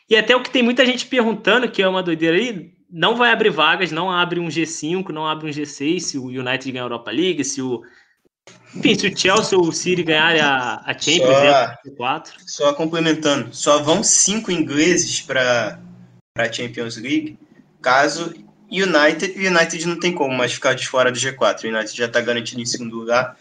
E até o que tem muita gente perguntando, que é uma doideira aí, não vai abrir vagas, não abre um G5, não abre um G6 se o United ganhar a Europa League, se o. Enfim, se o Chelsea ou o City ganharem a, a Champions, Só- né, quatro. Só complementando, só vão cinco ingleses para a Champions League, caso United, United não tem como mais ficar de fora do G4, o United já está garantido em segundo lugar.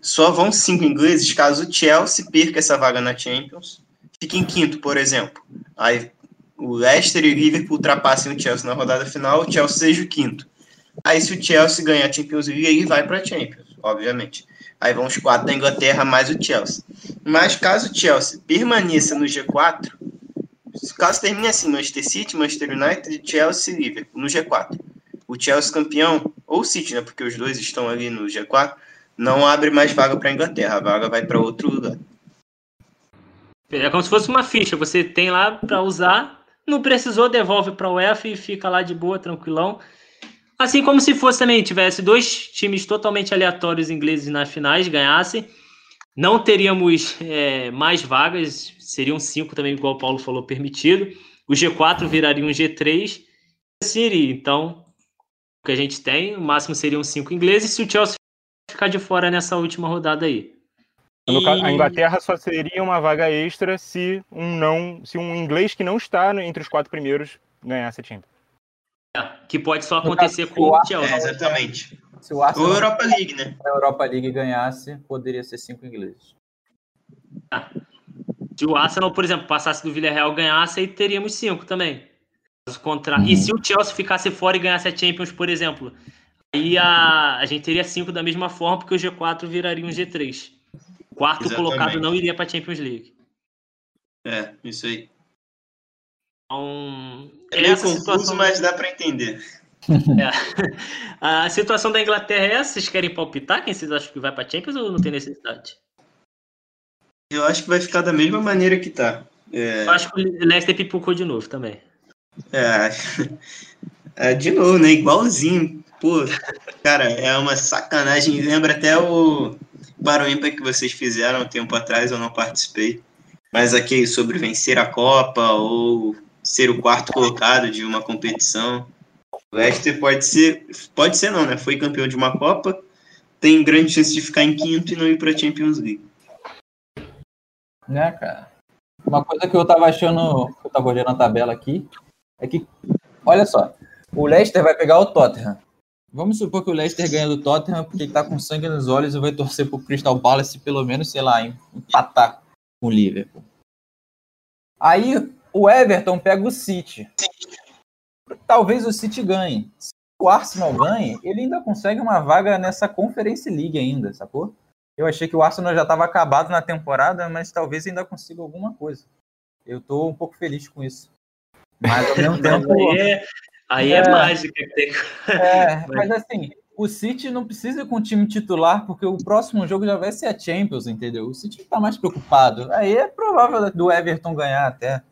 Só vão cinco ingleses caso o Chelsea perca essa vaga na Champions, fique em quinto, por exemplo. Aí o Leicester e o Liverpool ultrapassem o Chelsea na rodada final, o Chelsea seja o quinto. Aí se o Chelsea ganhar a Champions League, ele vai para a Champions, obviamente. Aí vão os quatro da Inglaterra mais o Chelsea. Mas caso o Chelsea permaneça no G4, caso termine assim, Manchester City, Manchester United, Chelsea e Liverpool no G4. O Chelsea campeão, ou City, né, porque os dois estão ali no G4, não abre mais vaga para a Inglaterra, a vaga vai para outro lugar. É como se fosse uma ficha, você tem lá para usar, não precisou, devolve para o UEFA e fica lá de boa, tranquilão. Assim como se fosse também, tivesse dois times totalmente aleatórios ingleses nas finais, ganhassem, não teríamos é, mais vagas, seriam cinco também, igual o Paulo falou, permitido. O G4 viraria um G3, City, então, o que a gente tem, o máximo seriam cinco ingleses, se o Chelsea ficar de fora nessa última rodada aí. No caso, a Inglaterra só seria uma vaga extra se um não, se um inglês que não está entre os quatro primeiros ganhasse a Champions. que pode só acontecer caso, com o o É, Chelsea. exatamente. Se o Ou Arsenal Europa League, né? na Europa League ganhasse, poderia ser cinco ingleses. Se o Arsenal, por exemplo, passasse do Villarreal e ganhasse, aí teríamos cinco também. Caso contrário- E se o Chelsea ficasse fora e ganhasse a Champions, por exemplo, aí a, a gente teria cinco da mesma forma, porque o G4 viraria um G3. Quarto Exatamente. colocado não iria para a Champions League. É, isso aí. Então, É meio essa confuso, situação, mas dá para entender. a situação da Inglaterra é essa? Vocês querem palpitar? Quem vocês acham que vai para a Champions ou não tem necessidade? Eu acho que vai ficar da mesma maneira que tá. É, Eu acho que o Leicester pipocou de novo também. É, é, de novo, né? Igualzinho. Pô, cara, é uma sacanagem. Lembra até o Barão Ímpar que vocês fizeram um tempo atrás, eu não participei. Mas aquele sobre vencer a Copa ou ser o quarto colocado de uma competição. O Leicester pode ser, pode ser não, né? Foi campeão de uma Copa, tem grande chance de ficar em quinto e não ir para Champions League. Né, cara? Uma coisa que eu tava achando, que eu tava olhando a tabela aqui, é que, olha só, o Leicester vai pegar o Tottenham. Vamos supor que o Leicester ganha do Tottenham porque ele tá com sangue nos olhos e vai torcer pro Crystal Palace pelo menos, sei lá, empatar com o Liverpool. Aí o Everton pega o City. Talvez o City ganhe. Se o Arsenal ganhe, ele ainda consegue uma vaga nessa Conference League ainda, sacou? Eu achei que o Arsenal já estava acabado na temporada, mas talvez ainda consiga alguma coisa. Eu tô um pouco feliz com isso. Mas ao mesmo tempo. Aí é, aí é É. mágica. que tem- É, mas assim, o City não precisa ir com o time titular, porque o próximo jogo já vai ser a Champions, entendeu? O City tá mais preocupado. Aí é provável do Everton ganhar até.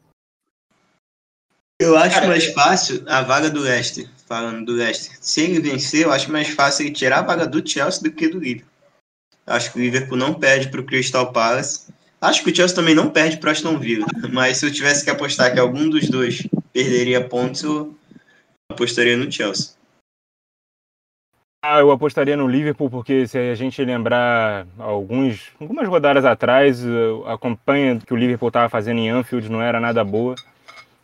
Eu acho Cara, mais é- fácil a vaga do Leicester, falando do Leicester. Se ele vencer, eu acho mais fácil ele tirar a vaga do Chelsea do que do Liverpool. Acho que o Liverpool não perde para o Crystal Palace. Acho que o Chelsea também não perde para Aston Villa. Mas se eu tivesse que apostar que algum dos dois perderia pontos, eu apostaria no Chelsea. Ah, eu apostaria no Liverpool porque se a gente lembrar alguns, algumas rodadas atrás, a campanha que o Liverpool estava fazendo em Anfield não era nada boa.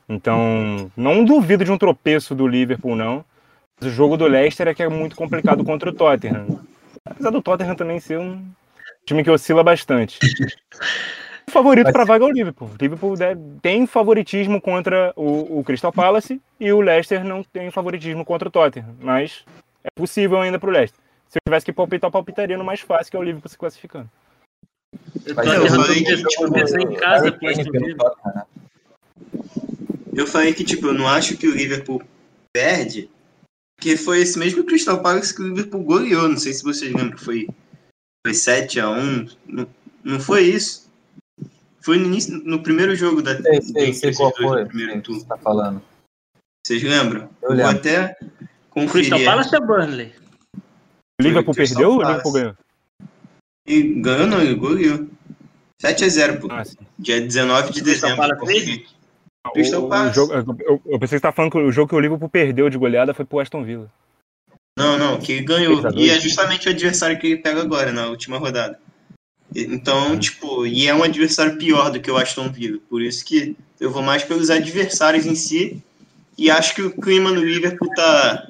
Então, não duvido de um tropeço do Liverpool, não. Mas o jogo do Leicester é que é muito complicado contra o Tottenham. Apesar do Tottenham também ser um time que oscila bastante. Favorito para a vaga é o Liverpool. O Liverpool deve- tem favoritismo contra o, o Crystal Palace e o Leicester não tem favoritismo contra o Tottenham. Mas é possível ainda para o Leicester. Se eu tivesse que palpitar, eu palpitaria no mais fácil, que é o Liverpool se classificando. Eu Mas eu falei que, eu tipo, pensei em casa, né? Eu falei que, tipo, eu não acho que o Liverpool perde Que foi esse mesmo Crystal Palace que o Liverpool goleou. Não sei se vocês lembram. Foi, foi 7x1. Não, não foi isso? Foi no, início, no primeiro jogo da Sei, sei, sei qual foi. primeiro sei o turno. tá falando. Vocês lembram? Eu Vou lembro. até Crystal conferir. Palace ou Burnley? O Liverpool Crystal perdeu ou o Palace. Liverpool ganhou? E ganhou não, ele goleou. 7x0, pô. Ah. Dia 19 de Crystal dezembro. Palace? Crystal O- o Palace. jogo- eu, eu pensei que você tá falando que o jogo que o Liverpool perdeu de goleada foi pro Aston Villa. Não, não, que ele ganhou. 3 a 2. E é justamente o adversário que ele pega agora, na última rodada. Então, tipo, e é um adversário pior do que o Aston Villa. Por isso que eu vou mais pelos adversários em si. E acho que o clima no Liverpool tá.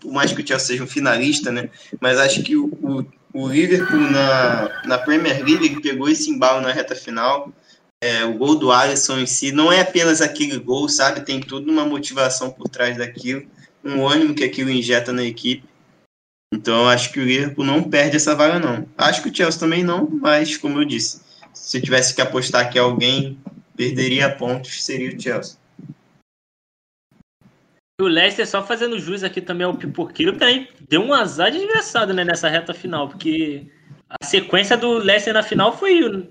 Por mais que o Chelsea seja um finalista, né? Mas acho que o, o, o Liverpool na, na Premier League pegou esse embalo na reta final. É, o gol do Alisson em si não é apenas aquele gol, sabe? Tem toda uma motivação por trás daquilo, um ânimo que aquilo injeta na equipe. Então acho que o Liverpool não perde essa vaga, não. Acho que o Chelsea também não, mas como eu disse, se eu tivesse que apostar que alguém perderia pontos, seria o Chelsea. O Leicester, só fazendo jus aqui também ao pipoqueiro, também deu um azar desgraçado né, nessa reta final, porque a sequência do Leicester na final foi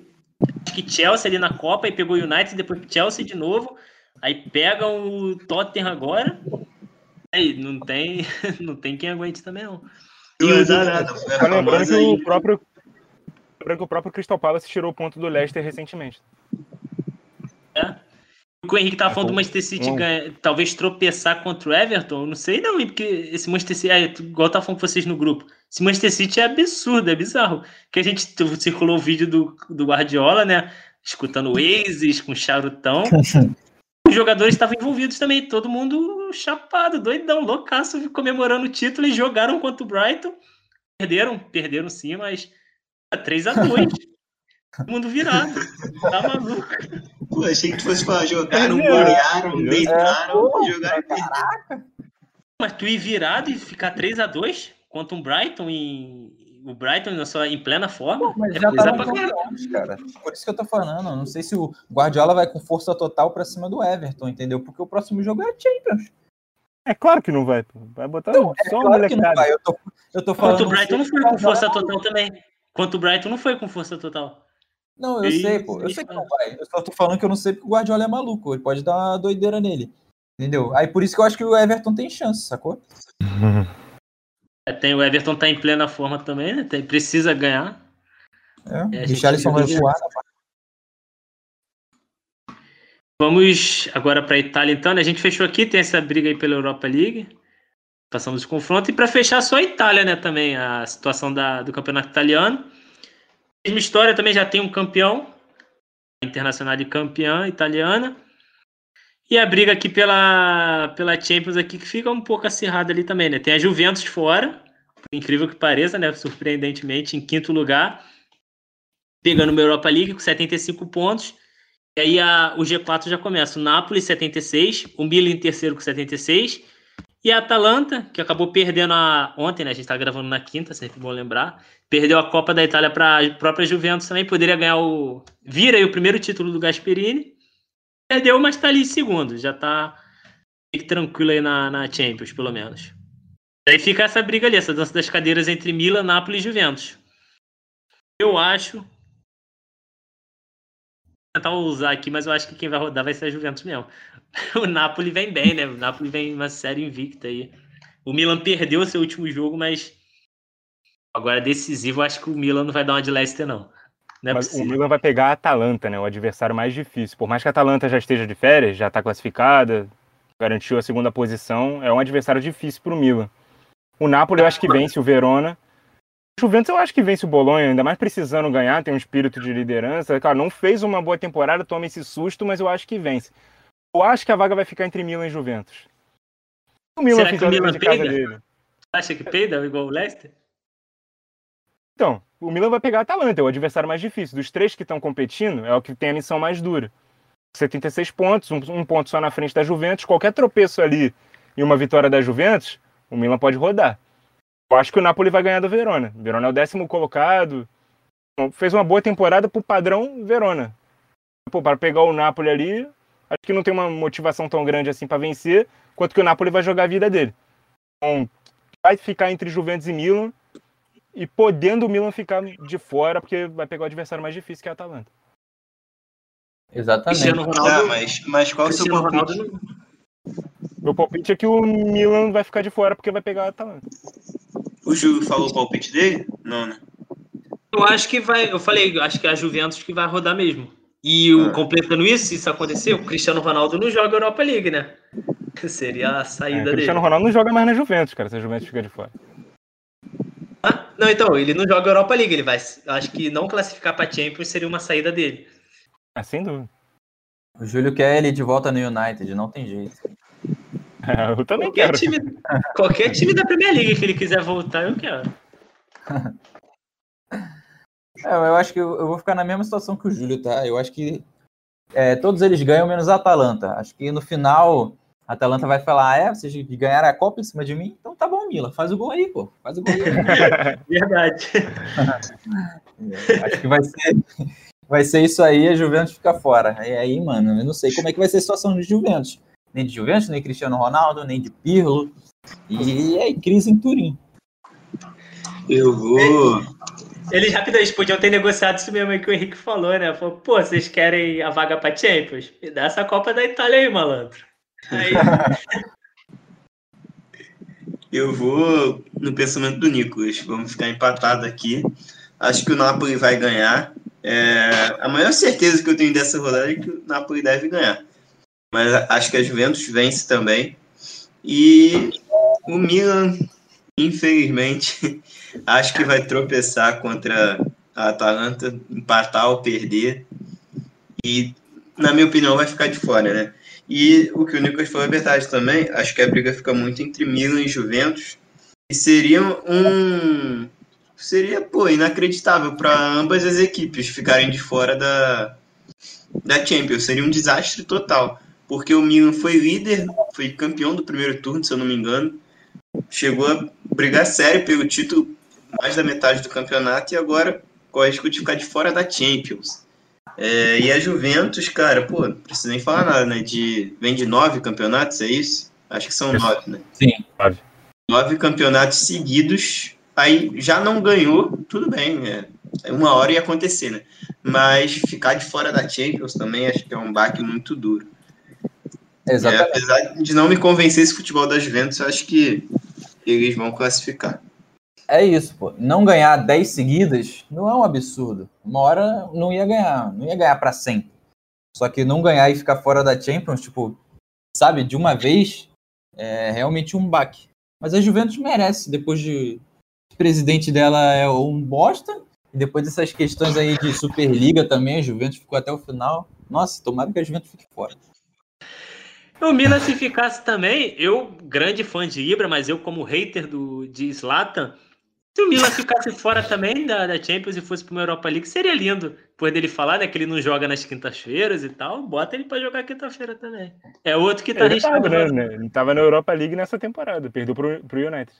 que Chelsea ali na Copa, e pegou o United, depois Chelsea de novo, aí pegam o Tottenham agora, aí não tem, não tem quem aguente também não. E Deu o azar, danado, foi a Só lembrando que o próprio. Lembrando que o próprio Crystal Palace tirou o ponto do Leicester recentemente. né? O que o Henrique tava falando do um- Manchester City um- ganha- talvez tropeçar contra o Everton, eu não sei não, porque esse Manchester City, é, igual tava falando com vocês no grupo, esse Manchester City é absurdo, é bizarro. Que a gente circulou o vídeo do, do Guardiola, né, escutando o Oasis com charutão. Os jogadores estavam envolvidos também, todo mundo chapado, doidão, loucaço, comemorando o título e jogaram contra o Brighton. Perderam, perderam sim, mas 3x2. Todo mundo virado. Tá maluco. Pô, achei que tu fosse falar, jogaram, É, golearam, é, deitaram, pô, jogaram e perderam. Mas tu ir virado e ficar 3x2 contra um Brighton em. O Brighton na sua, em plena forma. Mas é já caralho. campeões, cara. Por isso que eu tô falando. Não sei se o Guardiola vai com força total pra cima do Everton, entendeu? Porque o próximo jogo é Champions. É claro que não vai, pô. Vai botar É só claro que não molecada. vai. Eu tô, eu tô falando. Contra o Brighton não foi com força total também. Contra o Brighton não foi com força total. Não, eu Isso, sei, pô. Eu sei que não vai. Eu só tô falando que eu não sei porque o Guardiola é maluco. Ele pode dar uma doideira nele. Entendeu? Aí por isso que eu acho que o Everton tem chance, sacou? É, Tem, o Everton tá em plena forma também, né? Tem- precisa ganhar. É. É, Richarlison vai voar. né? Vamos agora para a Itália, então. né? A gente fechou aqui, tem essa briga aí pela Europa League. Passamos o confronto. E para fechar, só a Itália, né? Também, a situação da, do campeonato italiano. Mesma história, também já tem um campeão. Internacional de campeã italiana. E a briga aqui pela, pela Champions aqui, que fica um pouco acirrada ali também, né? Tem a Juventus fora, incrível que pareça, né? Surpreendentemente, em quinto lugar. Pegando uma Europa League com 75 pontos. E aí a, o G4 já começa. O Napoli, 76. O Milan em terceiro com 76. E a Atalanta, que acabou perdendo a, ontem, né? A gente tá gravando na quinta, sempre bom lembrar. Perdeu a Copa da Itália para a própria Juventus também. Poderia ganhar o. Vira aí o primeiro título do Gasperini. Perdeu, mas tá ali em segundo. Já tá tranquilo aí na, na Champions, pelo menos. Aí fica essa briga ali, essa dança das cadeiras entre Milan, Napoli e Juventus. Eu acho tentar usar aqui, mas eu acho que quem vai rodar vai ser a Juventus mesmo. O Napoli vem bem, né? O Napoli vem uma série invicta aí. O Milan perdeu seu último jogo, mas agora decisivo, eu acho que o Milan não vai dar uma de Leicester, não. É Mas o possível. Milan vai pegar a Atalanta, né? O adversário mais difícil. Por mais que a Atalanta já esteja de férias, já está classificada, garantiu a segunda posição, é um adversário difícil para o Milan. O Napoli eu acho que vence o Verona. O Juventus eu acho que vence o Bolonha, ainda mais precisando ganhar, tem um espírito de liderança. Cara, não fez uma boa temporada, toma esse susto, mas eu acho que vence. Eu acho que a vaga vai ficar entre Milan e Juventus. O Milan Será que o o Milan pega? dele. Acha que peida igual o Leicester? Então, o Milan vai pegar a Atalanta, é o adversário mais difícil. Dos três que estão competindo, é o que tem a missão mais dura. 76 pontos, um, um ponto só na frente da Juventus. Qualquer tropeço ali e uma vitória da Juventus, o Milan pode rodar. Eu acho que o Napoli vai ganhar do Verona. O Verona é o décimo colocado. Fez uma boa temporada pro padrão Verona. Pô, para pegar o Napoli ali, acho que não tem uma motivação tão grande assim para vencer, quanto que o Napoli vai jogar a vida dele. Então, vai ficar entre Juventus e Milan e podendo o Milan ficar de fora porque vai pegar o adversário mais difícil que é a Atalanta. Exatamente. Cristiano Ah, Ronaldo. mas, mas qual o seu Cristiano palpite? Ronaldo não- Meu palpite é que o Milan vai ficar de fora porque vai pegar a Atalanta. O Júlio falou o palpite dele? Não, né? Eu acho que vai. Eu falei, acho que é a Juventus que vai rodar mesmo. E o, Ah. completando isso, se isso acontecer, o Cristiano Ronaldo não joga Europa League, né? Seria a É, saída o dele. Cristiano Ronaldo não joga mais na Juventus, cara, se a Juventus ficar de fora. Não, então, ele não joga Europa League, ele vai. Acho que não classificar para Champions seria uma saída dele. Ah, sem dúvida. O Júlio quer ele de volta no United, não tem jeito. Eu também Qualquer quero. time, qualquer time da Premier League que ele quiser voltar, eu quero. É, eu acho que eu, eu vou ficar na mesma situação que o Júlio, tá? Eu acho que é, todos eles ganham, menos a Atalanta. Acho que no final a Atalanta vai falar: ah, é, vocês ganharam a Copa em cima de mim? Então tá bom, Mila, faz o gol aí, pô. Faz o gol aí. Verdade. acho que vai ser, vai ser isso aí, a Juventus fica fora. E aí, mano, eu não sei como é que vai ser a situação de Juventus. Nem de Juventus, nem Cristiano Ronaldo, nem de Pirlo. E aí, crise em Turim. Eu vou. Eles rapidamente podiam ter negociado isso mesmo aí que o Henrique falou, né? Falou, pô, vocês querem a vaga pra Champions? Me dá essa Copa da Itália aí, malandro. Aí, Eu vou no pensamento do Nicolas. Vamos ficar empatado aqui. Acho que o Napoli vai ganhar. É, a maior certeza que eu tenho dessa rodada é que o Napoli deve ganhar. Mas acho que a Juventus vence também. E o Milan, infelizmente, acho que vai tropeçar contra a Atalanta, empatar ou perder. E, na minha opinião, vai ficar de fora, né? E o que o Nicolas falou é verdade também. Acho que a briga fica muito entre Milan e Juventus. E seria um. Seria, pô, inacreditável para ambas as equipes ficarem de fora da, da Champions. Seria um desastre total. Porque o Milan foi líder, foi campeão do primeiro turno, se eu não me engano. Chegou a brigar sério pelo título, mais da metade do campeonato, e agora corre o risco de ficar de fora da Champions. É, e a Juventus, cara, pô, não precisa nem falar nada, né? De, vem de nove campeonatos, é isso? Acho que são nove, né? Sim. Nove. Nove campeonatos seguidos, aí já não ganhou, tudo bem, é, é uma hora ia acontecer, né? Mas ficar de fora da Champions também acho que é um baque muito duro. É, Exatamente. apesar de não me convencer esse futebol da Juventus, eu acho que eles vão classificar. É isso, pô. Não ganhar 10 seguidas não é um absurdo. Uma hora não ia ganhar, não ia ganhar pra sempre. Só que não ganhar e ficar fora da Champions, tipo, sabe, de uma vez, é realmente um baque. Mas a Juventus merece, depois de o presidente dela é um bosta, e depois dessas questões aí de Superliga também, a Juventus ficou até o final. Nossa, tomara que a Juventus fique fora. o Milan, se ficasse também, eu, grande fã de Ibra, mas eu, como hater do, de Zlatan, se o Milan ficasse fora também da, da Champions e fosse para uma Europa League, seria lindo. Depois dele falar né, que ele não joga nas quintas-feiras e tal, bota ele para jogar quinta-feira também. É outro que tá Ele tava, arriscando. né, né? Ele tava na Europa League nessa temporada, perdeu pro, pro United.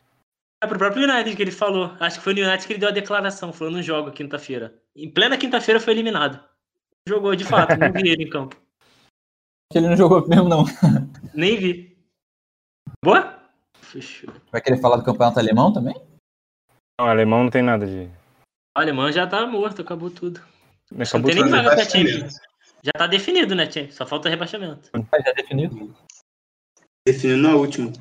É pro próprio United que ele falou. Acho que foi no United que ele deu a declaração. Falou, não jogo quinta-feira. Em plena quinta-feira foi eliminado. Jogou de fato, não vi ele em campo. Que ele não jogou mesmo, não. Nem vi. Boa? Fechou. Vai querer falar do campeonato alemão também? Não, o alemão não tem nada de. O alemão já tá morto, acabou tudo. Não Acabou tem nem tudo. vaga pra Champions. Já tá definido, né, Champions? Só falta rebaixamento. Já definido. Definindo na última.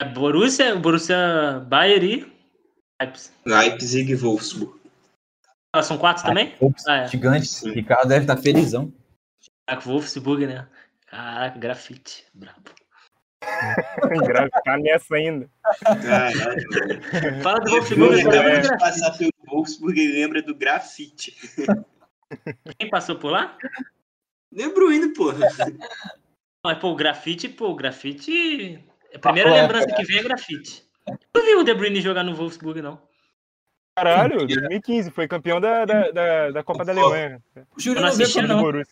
É Borussia, Borussia Bayern e Leipzig. Leipzig e Wolfsburg. Ah, são quatro também? Ops, Ah, é. Gigante. Sim. Ricardo deve estar felizão. Ah, com Wolfsburg, né? Caraca, grafite. Brabo. Grave, tá nessa ainda. Caralho. Fala do Wolfsburg, lembro lembro do passar pelo Wolfsburg e lembra do grafite. Quem passou por lá? De Bruyne, porra. Mas, pô, o grafite, pô, o grafite. A primeira lembrança que vem é grafite. Não vi o De Bruyne jogar no Wolfsburg, não. Caralho, 2015, foi campeão da, da, da, da Copa da Alemanha. O Júlio Eu não não.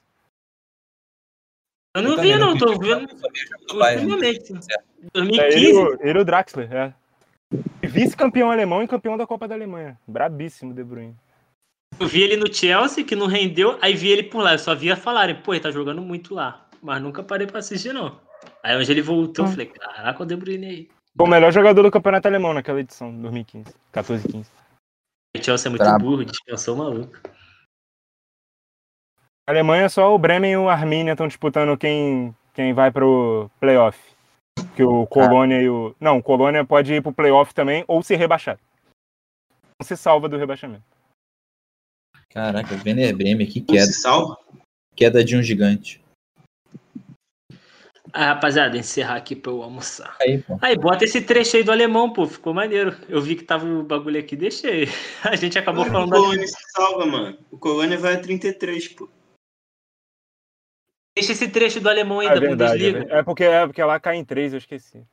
Eu não Eu vi, também não, vi. tô vendo ultimamente. É, ele, 2015. o- ele e o Draxler, é. Vice-campeão alemão e campeão da Copa da Alemanha. Brabíssimo, De Bruyne. Eu vi ele no Chelsea, que não rendeu, aí vi ele por lá. Eu só via falarem, pô, ele tá jogando muito lá. Mas nunca parei pra assistir, não. Aí onde ele voltou, eu falei, caraca, o De Bruyne aí. Foi o melhor jogador do campeonato alemão naquela edição, 2015. 14 15. O Chelsea é muito Brabo. burro, dispensou o maluco. A Alemanha só o Bremen e o Arminia estão disputando quem, quem vai pro playoff. Que o Colônia e o. Não, o Colônia pode ir pro playoff também ou se rebaixar. Não se salva do rebaixamento. Caraca, Werner Bremen, que Não queda. se salva? Queda de um gigante. Ah, rapaziada, encerrar aqui pra eu almoçar. Aí, pô. Aí, bota esse trecho aí do alemão, pô. Ficou maneiro. Eu vi que tava o bagulho aqui, deixei. A gente acabou Mano, falando o da... Colônia se salva, mano. O Colônia vai a 33, pô. Deixa esse trecho do alemão aí É da verdade. É, Bundesliga. é porque, é porque lá cai em três, eu esqueci.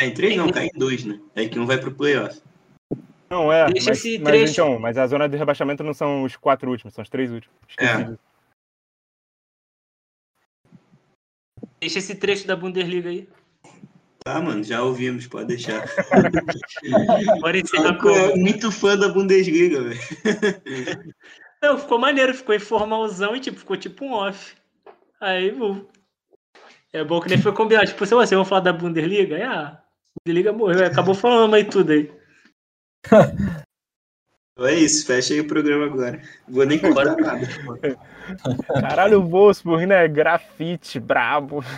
É em 3 não, cai em 2, né? É que um vai pro playoff. Não, é. Deixa mas, esse mas trecho. então, mas a zona de rebaixamento não são os quatro últimos, são os três últimos. Esqueci É. Deixa esse trecho da Bundesliga aí. Tá, mano, já ouvimos, pode deixar. Eu sou com... muito fã da Bundesliga, velho. Não, ficou maneiro, ficou informalzão e tipo, ficou tipo um off. Aí, bom. É bom que nem foi combinado. Tipo, se vocês vão falar da Bundesliga, ah, a Bundesliga morreu, acabou falando aí tudo aí. Então é isso, fecha aí o programa agora. Vou nem cortar nada. Caralho, o Wolfsburg, né? Grafite, brabo.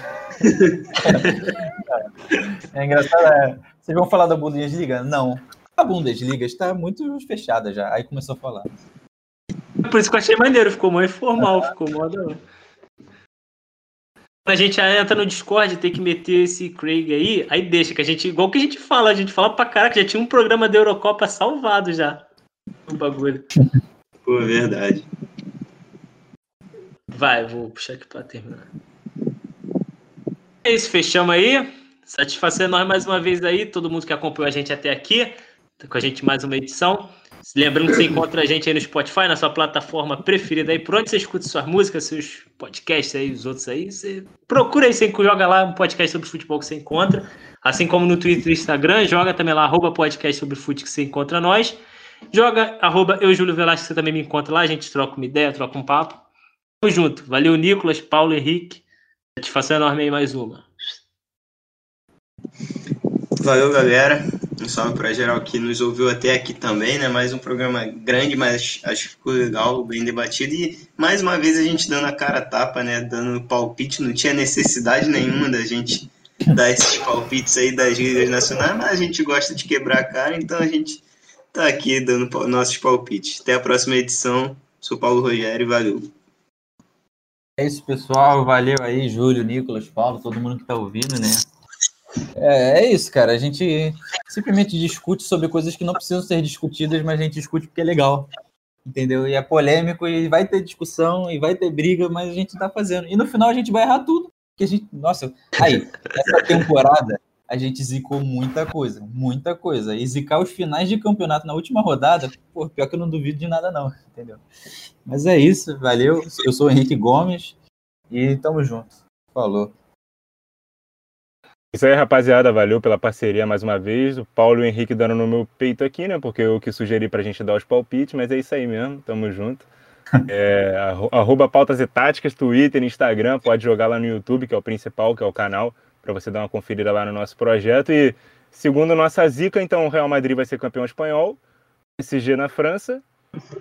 É engraçado, é, vocês vão falar da Bundesliga? Não. A Bundesliga está muito fechada já. Aí começou a falar. Por isso que eu achei maneiro, ficou mó informal, ficou mó da hora. A gente entra no Discord, tem que meter esse Craig aí, aí deixa, que a gente, igual que a gente fala, a gente fala pra caraca, já tinha um programa da Eurocopa salvado já. O bagulho. Pô, é verdade. Vai, vou puxar aqui pra terminar. É isso, fechamos aí. Satisfazer nós mais uma vez aí, todo mundo que acompanhou a gente até aqui. Tá com a gente mais uma edição. Lembrando que você encontra a gente aí no Spotify, na sua plataforma preferida aí, por onde você escuta suas músicas, seus podcasts aí, os outros aí. Você procura aí, você joga lá um podcast sobre futebol que você encontra. Assim como no Twitter e Instagram, joga também lá, arroba podcast sobre futebol que você encontra nós. Joga, arroba eu, Júlio Velasco, você também me encontra lá, a gente troca uma ideia, troca um papo. Tamo junto. Valeu, Nicolas, Paulo, Henrique. Satisfação enorme aí mais uma. Valeu, galera. Um salve pra geral que nos ouviu até aqui também, né? Mais um programa grande, mas acho que ficou legal, bem debatido. E mais uma vez a gente dando a cara a tapa, né? Dando palpite. Não tinha necessidade nenhuma da gente dar esses palpites aí das ligas nacionais, mas a gente gosta de quebrar a cara, então a gente tá aqui dando nossos palpites. Até a próxima edição. Sou Paulo Rogério, valeu. É isso, pessoal. Valeu aí, Júlio, Nicolas, Paulo, todo mundo que tá ouvindo, né? É, é isso, cara. A gente simplesmente discute sobre coisas que não precisam ser discutidas, mas a gente discute porque é legal. Entendeu? E é polêmico, e vai ter discussão, e vai ter briga, mas a gente tá fazendo. E no final a gente vai errar tudo. Porque a gente. Nossa, aí, essa temporada a gente zicou muita coisa, muita coisa. E zicar os finais de campeonato na última rodada, pô, pior que eu não duvido de nada, não, entendeu? Mas é isso, valeu. Eu sou o Henrique Gomes e tamo junto. Falou. Isso aí, rapaziada. Valeu pela parceria mais uma vez. O Paulo e o Henrique dando no meu peito aqui, né? Porque eu que sugeri pra gente dar os palpites, mas é isso aí mesmo. Tamo junto. É, arro- arroba pautas e táticas, Twitter, Instagram. Pode jogar lá no YouTube, que é o principal, que é o canal, pra você dar uma conferida lá no nosso projeto. E segundo nossa zica, então o Real Madrid vai ser campeão espanhol, PSG na França,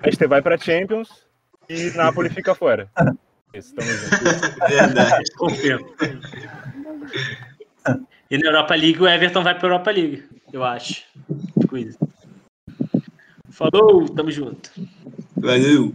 a Este vai pra Champions e Napoli fica fora. Isso, tamo junto. Verdade. Confirmo. E na Europa League o Everton vai pra Europa League, eu acho. Falou, tamo junto. Valeu.